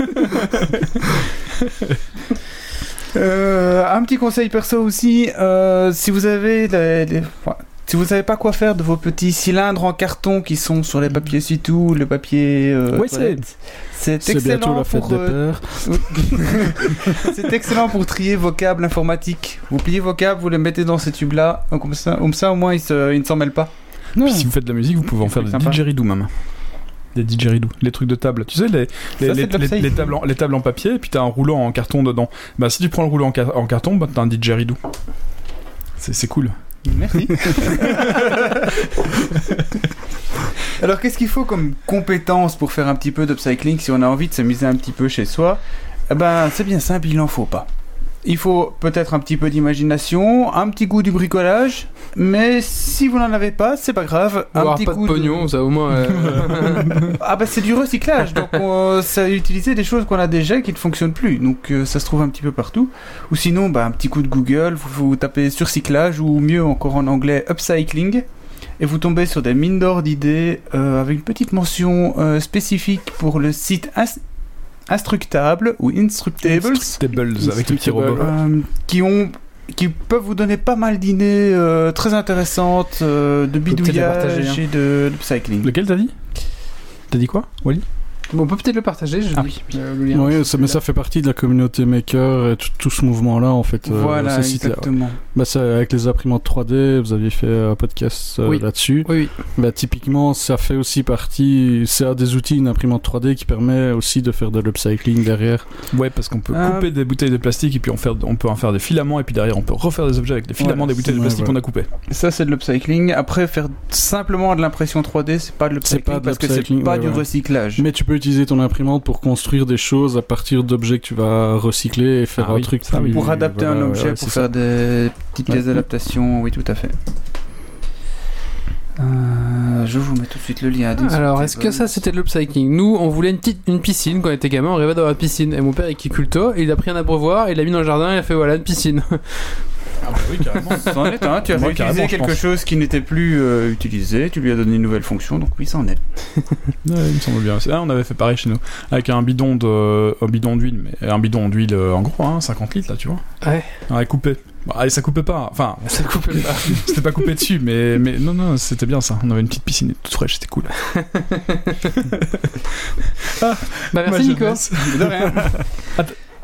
euh, un petit conseil perso aussi, euh, si vous avez les- les- enfin, si vous savez pas quoi faire de vos petits cylindres en carton qui sont sur les papiers suitou, le papier euh, toilette, c'est excellent la fête pour euh, c'est excellent pour trier vos câbles informatiques. Vous pliez vos câbles, vous les mettez dans ces tubes là, comme ça, comme ça au moins ils, se, ils ne s'en mêlent pas. Puis si vous faites de la musique, vous pouvez en faire des didgeridoo même. Des didgeridoo, les trucs de table. Tu sais, les, les, les, tables en, les tables en papier, et puis t'as un rouleau en carton dedans. Bah, si tu prends le rouleau en, ca- en carton, bah, t'as un didgeridoo. C'est c'est cool. Merci. Alors, qu'est-ce qu'il faut comme compétence pour faire un petit peu d'upcycling si on a envie de s'amuser un petit peu chez soi? Eh ben, c'est bien simple, il n'en faut pas. Il faut peut-être un petit peu d'imagination, un petit goût du bricolage, mais si vous n'en avez pas, c'est pas grave. Un petit pas de goût pognon, ça au moins. euh, Ah bah c'est du recyclage, donc on, ça utiliser des choses qu'on a déjà et qui ne fonctionnent plus, donc euh, ça se trouve un petit peu partout. Ou sinon, bah, un petit coup de Google, vous, vous tapez surcyclage ou mieux encore en anglais upcycling, et vous tombez sur des mines d'or d'idées euh, avec une petite mention euh, spécifique pour le site Ins- Instructable ou Instructables, avec le petit robot. euh, qui ont qui peuvent vous donner pas mal d'idées euh, très intéressantes euh, de bidouillage hein. et de, d'upcycling. Lequel t'as dit? T'as dit quoi, Wally? On peut peut-être le partager, je Ah dis, euh, le lien. Oui, ça, mais ça fait partie de la communauté maker et tout, tout ce mouvement-là en fait. euh, Voilà, ce site-là. exactement. Bah, c'est avec les imprimantes 3D, vous aviez fait un podcast euh, Oui. là-dessus. Oui, oui. Bah, typiquement, ça fait aussi partie, c'est un des outils, une imprimante 3D qui permet aussi de faire de l'upcycling derrière. Ouais, parce qu'on peut Euh, couper des bouteilles de plastique et puis on, faire, on peut en faire des filaments et puis derrière on peut refaire des objets avec les filaments des bouteilles de ouais, plastique qu'on a coupées. Ça, c'est de l'upcycling. Après, faire simplement de l'impression 3D, c'est pas de C'est l'upcycling parce que c'est pas ouais, du ouais. recyclage. Mais tu peux utiliser ton imprimante pour construire des choses à partir d'objets que tu vas recycler et faire Ah un oui, truc ça, plus- Pour adapter voilà, un objet, ouais, pour faire des petites Ouais. pièces d'adaptation, oui, tout à fait. Euh, je vous mets tout de suite le lien. Alors, est-ce que ça c'était de l'upcycling? Nous, on voulait une, petite, une piscine quand on était gamin, on rêvait d'avoir une piscine. Et mon père est qui culto, et il a pris un abreuvoir, il l'a mis dans le jardin, et il a fait voilà une piscine. Ah bah oui, carrément. C'en est un, tu as Moi, réutilisé carrément, je quelque pense. chose qui n'était plus euh, utilisé, tu lui as donné une nouvelle fonction, donc oui, c'en est. Ouais, il me semble bien. Ah, on avait fait pareil chez nous. Avec un bidon de, un bidon d'huile, mais un bidon d'huile euh, en gros, hein, 50 litres là, tu vois. Ouais. Ouais, coupé. Bah, et ça coupait pas. Enfin, Ça coupait pas. c'était pas coupé dessus, mais, mais non, non, c'était bien ça. On avait une petite piscine toute fraîche, c'était cool. Bah, Ma merci Nico. jeunesse. De rien.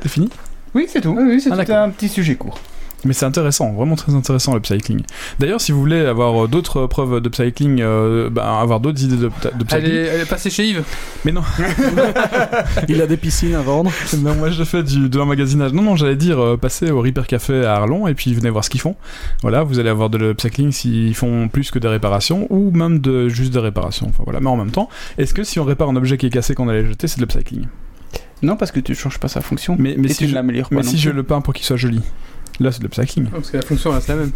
C'est fini? Oui, c'est tout. Oui, oui, c'est Ah, tout d'accord. un petit sujet court. Mais c'est intéressant, vraiment très intéressant l'upcycling. D'ailleurs, si vous voulez avoir euh, d'autres preuves d'upcycling, euh, bah, avoir d'autres idées de- d'upcycling. Elle est, elle est passée chez Yves. Mais non, Il a des piscines à vendre. non, moi je fais du, de l'emmagasinage. Non, non, j'allais dire euh, passer au Repair Café à Arlon et puis venez voir ce qu'ils font. Voilà, vous allez avoir de l'upcycling s'ils font plus que des réparations ou même de juste des réparations. Enfin voilà, mais en même temps, est-ce que si on répare un objet qui est cassé qu'on allait jeter, c'est de l'upcycling? Non, parce que tu changes pas sa fonction. Mais, mais et si tu je, ne l'améliores pas. mais non si je le peins pour qu'il soit joli, là c'est de l'upcycling. Parce que la fonction reste la même.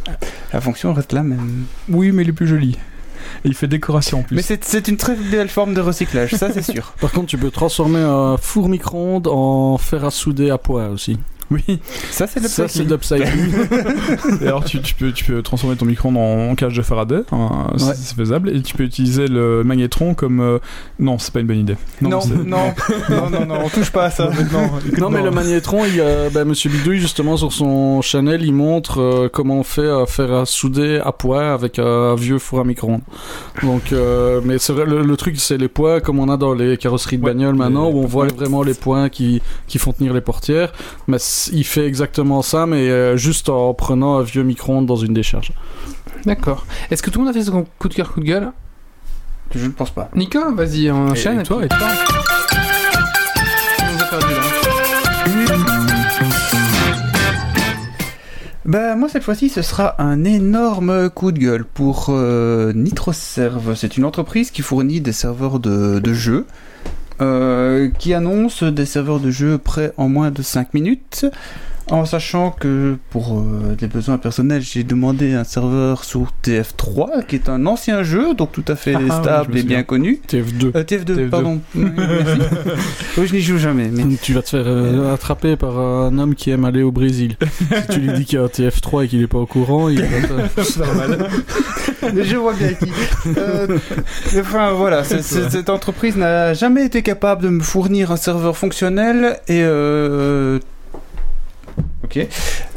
La fonction reste la même. Oui, mais il est plus joli. Et il fait décoration en plus. Mais c'est c'est une très belle forme de recyclage, ça c'est sûr. Par contre, tu peux transformer un four micro-ondes en fer à souder à poids aussi. Oui. Ça, c'est l'upcycling. Et alors tu, tu peux tu peux transformer ton micro-ondes en cage de Faraday, hein, c'est- Ouais. c'est faisable. Et tu peux utiliser le magnétron comme euh, non, c'est pas une bonne idée. Non, non, non, non, non, on touche pas à ça. Non, mais le magnétron, il a, bah, Monsieur Bidouille, justement, sur son channel, il montre euh, comment on fait à faire à souder à poids avec un vieux four à micro-ondes. Donc, euh, mais c'est vrai, le, le truc, c'est les poids comme on a dans les carrosseries de Ouais, bagnole maintenant, où on voit vraiment les points qui, qui font tenir les portières. Mais il fait exactement ça, mais euh, juste en prenant un vieux micro-ondes dans une décharge. D'accord. Est-ce que tout le monde a fait son coup de cœur, coup de gueule? Je ne pense pas. Nico, vas-y, enchaîne. et toi, et toi perdu, là. Bah moi cette fois-ci ce sera un énorme coup de gueule pour euh, NitroServe. C'est une entreprise qui fournit des serveurs de, de jeux, qui annonce des serveurs de jeux prêts en moins de 5 minutes. En sachant que pour euh, des besoins personnels, j'ai demandé un serveur sur TF3, qui est un ancien jeu, donc tout à fait Ah, stable et bien connu. TF2. Euh, TF2, TF2. pardon. Oui, merci. oui, je n'y joue jamais. Mais... Tu vas te faire euh, attraper par un homme qui aime aller au Brésil. si tu lui dis qu'il y a un TF3 et qu'il est pas au courant, il va te... Mais je vois bien qui. Euh, enfin voilà, cette entreprise n'a jamais été capable de me fournir un serveur fonctionnel et euh, ok.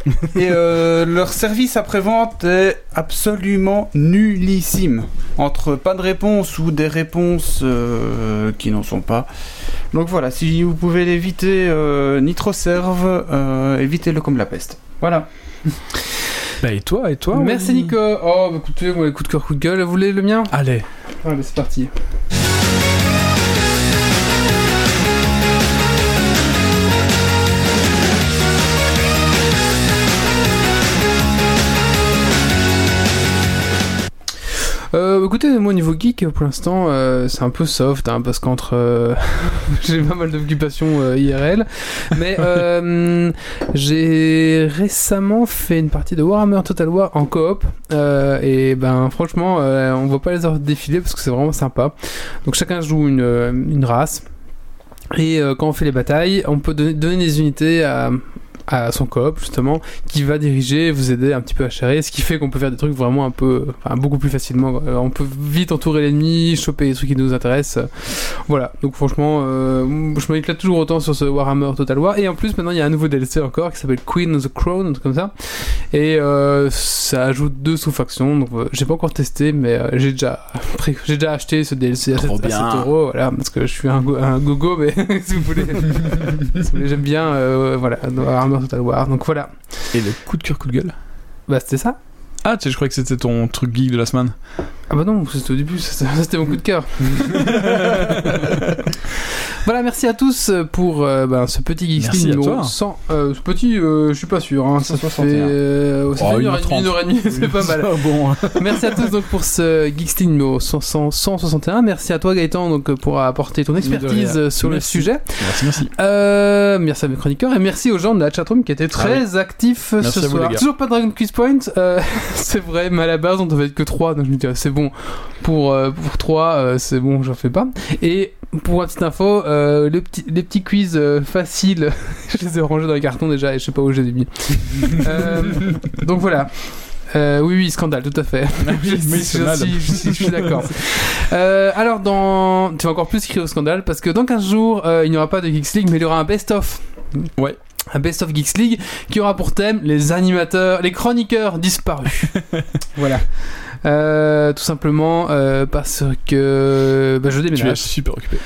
Et euh, leur service après-vente est absolument nullissime. Entre pas de réponse ou des réponses euh, qui n'en sont pas. Donc voilà, si vous pouvez l'éviter, euh, NitroServe, euh, évitez-le comme la peste. Voilà. Bah et toi, et toi Merci Nico. Oh, bah écoutez, moi, coup de cœur, coup de gueule. Vous voulez le mien? Allez. Allez, c'est parti. Écoutez, moi au niveau geek, pour l'instant, euh, c'est un peu soft, hein, parce qu'entre euh, j'ai pas mal d'occupations euh, IRL, mais j'ai récemment fait une partie de Warhammer Total War en coop, et ben franchement, on voit pas les heures défiler parce que c'est vraiment sympa. Donc chacun joue une, une race. Et quand on fait les batailles, on peut donner, donner des unités à, à son coop justement, qui va diriger, vous aider un petit peu à charrer, ce qui fait qu'on peut faire des trucs vraiment un peu, enfin, beaucoup plus facilement. Euh, on peut vite entourer l'ennemi, choper les trucs qui nous intéressent. Voilà. Donc franchement, euh, je m'éclate toujours autant sur ce Warhammer Total War. Et en plus, maintenant, il y a un nouveau DLC encore qui s'appelle Queen of the Crown, un truc comme ça. Et euh, ça ajoute deux sous-factions. Donc euh, j'ai pas encore testé, mais j'ai déjà, j'ai déjà acheté ce DLC à 7, Trop à 7 bien. euros. Voilà, parce que je suis un, go- un gogo, mais si vous voulez, si voulez, j'aime bien. voilà, Warhammer Total War. Donc voilà. Et le coup de cœur, coup de gueule Bah c'était ça. Ah, tu sais, je crois que c'était ton truc geek de la semaine. Ah bah non, c'était au début, c'était mon coup de cœur. voilà, merci à tous pour euh, ben, ce petit Geeks Merci League à numéro toi. 100. Euh, ce petit, euh, je suis pas sûr. Hein, ça fait, 161. euh, ça Oh, fait une, heure, 1h30. une heure et demie, c'est pas mal. Ah bon, hein. Merci à tous donc pour ce Geeks League numéro 100 100 161. Merci à toi Gaëtan donc pour apporter ton expertise sur Merci. le sujet. Merci, merci. Merci à mes chroniqueurs et merci aux gens de la chatroom qui étaient très actifs euh, Merci ce soir. Toujours pas de Dragon Quiz Point, c'est vrai, mais à la base on devait être que 3, donc je me dis ah, c'est bon, pour, euh, pour 3, c'est bon, j'en fais pas. Et pour une petite info, euh, le petit, les petits quiz euh, faciles, je les ai rangés dans les cartons déjà et je sais pas où je les ai mis. Euh, donc voilà. Euh, oui, oui, scandale, tout à fait. je, oui, suis- c'est je suis- je d'accord. Euh, alors, dans... tu vas encore plus crier au scandale parce que dans 15 jours, euh, il n'y aura pas de Geeks League, mais il y aura un best-of. Ouais. Un best-of Geeks League qui aura pour thème les animateurs, les chroniqueurs disparus. voilà. Euh, tout simplement euh, parce que bah, je Tu es déménage. super occupé.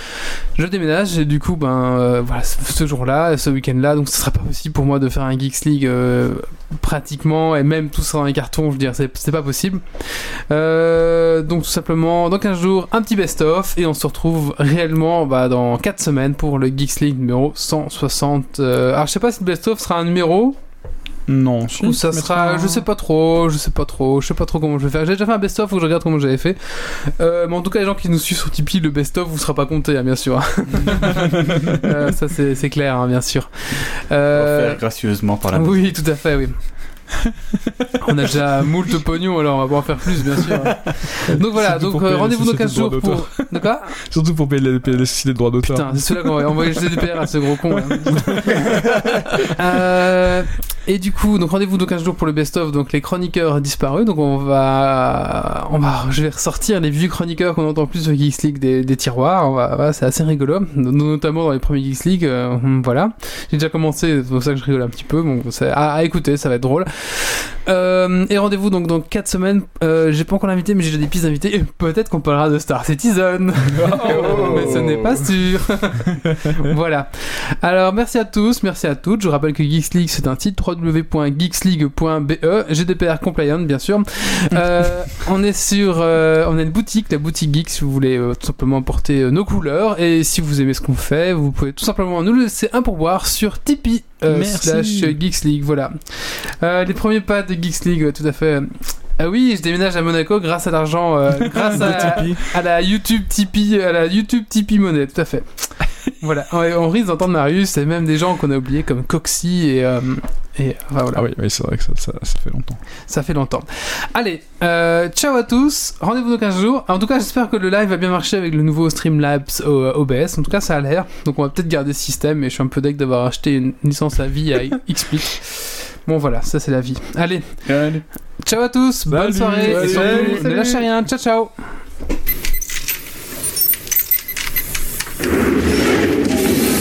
Je déménage et du coup, ben euh, voilà, ce jour-là, ce week-end-là, donc ce sera pas possible pour moi de faire un Geeks League pratiquement et même tout ça dans les cartons, je veux dire, c'est c'est pas possible. Donc tout simplement, dans 15 jours, un petit best-of et on se retrouve réellement bah, dans 4 semaines pour le Geeks League numéro 160. euh, alors je sais pas si le best-of sera un numéro Non, si, ou ça sera, je sais pas trop, je sais pas trop, je sais pas trop comment je vais faire. J'ai déjà fait un best-of, faut que je regarde comment j'avais fait. Euh, mais en tout cas, les gens qui nous suivent sur Tipeee, le best-of vous sera pas compté, hein, bien sûr. Euh, ça c'est clair, hein, bien sûr. On va Euh, faire gracieusement par la oui, tout à fait, oui. On a déjà moult pognon, alors on va en faire plus, bien sûr. Donc voilà, Surtout donc euh, rendez-vous dans sociétés 15 de jours pour. De quoi Surtout pour payer les, droits d'auteur. Putain, c'est celui-là qu'on va envoyer le GDPR à ce gros con. Euh, et du coup, donc rendez-vous dans 15 jours pour le best-of, donc les chroniqueurs disparus. Donc on va, on va, je vais ressortir les vieux chroniqueurs qu'on entend plus sur Geeks League des, des tiroirs. On va, voilà, c'est assez rigolo, no- notamment dans les premiers Geeks League. euh, voilà, j'ai déjà commencé, c'est pour ça que je rigole un petit peu. Bon, à, à écouter, ça va être drôle. Euh, et rendez-vous donc dans 4 semaines. Euh, j'ai pas encore l'invité, mais j'ai déjà des pistes d'invités. Et peut-être qu'on parlera de Star Citizen. mais ce n'est pas sûr. voilà. Alors merci à tous, merci à toutes. Je rappelle que Geeks League c'est un site www.geeksleague.be, GDPR compliant bien sûr. Euh, on est sur, euh, on a une boutique, la boutique Geek si vous voulez tout simplement porter nos couleurs et si vous aimez ce qu'on fait, vous pouvez tout simplement nous laisser un pourboire sur Tipeee. Euh, slash Geeks League, voilà. Euh, les premiers pas de Geeks League, tout à fait. Ah oui, je déménage à Monaco grâce à l'argent, euh, grâce à, à la YouTube Tipeee, à la YouTube Tipeee monnaie, tout à fait. voilà, on, risque d'entendre Marius et même des gens qu'on a oubliés comme Coxy et, euh, et enfin, voilà, Ah oui, oui c'est vrai que ça, ça, ça fait longtemps. ça fait longtemps. Allez, euh, ciao à tous, rendez-vous dans 15 jours. En tout cas, j'espère que le live va bien marcher avec le nouveau Streamlabs au- OBS. En tout cas, ça a l'air. Donc, on va peut-être garder ce système. Et je suis un peu deck d'avoir acheté une licence à vie à XSplit. Bon, voilà, ça c'est la vie. Allez, ciao à tous, bonne Salut, soirée. et salut, surtout, ne lâchez rien. Ciao, ciao.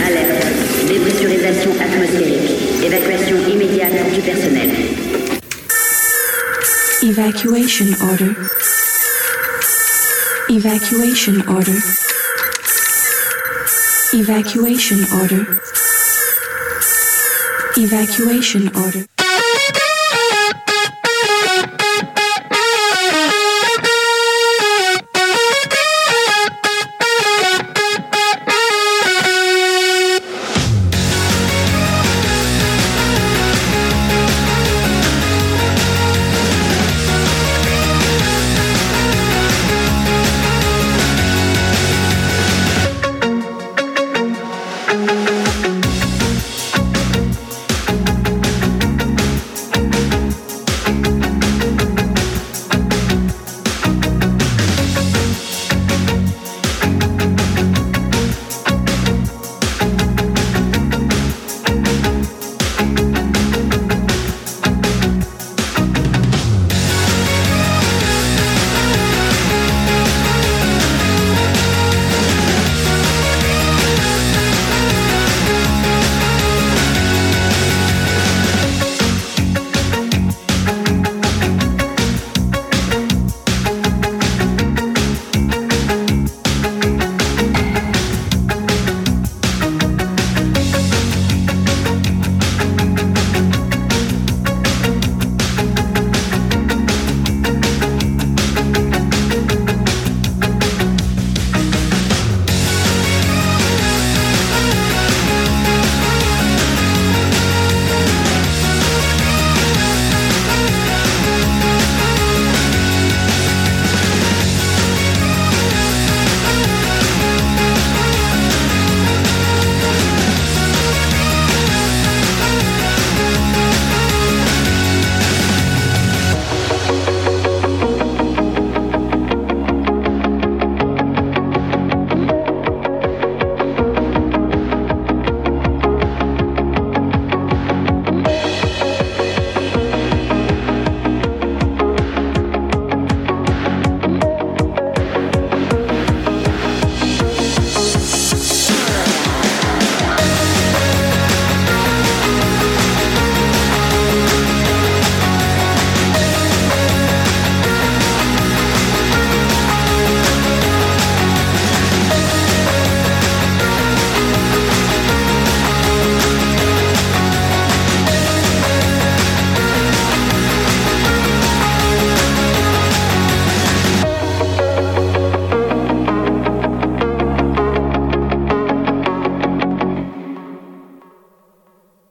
Alerte. Dépressurisation atmosphérique. Évacuation immédiate du personnel. Evacuation order. Evacuation order. Evacuation order. Evacuation order.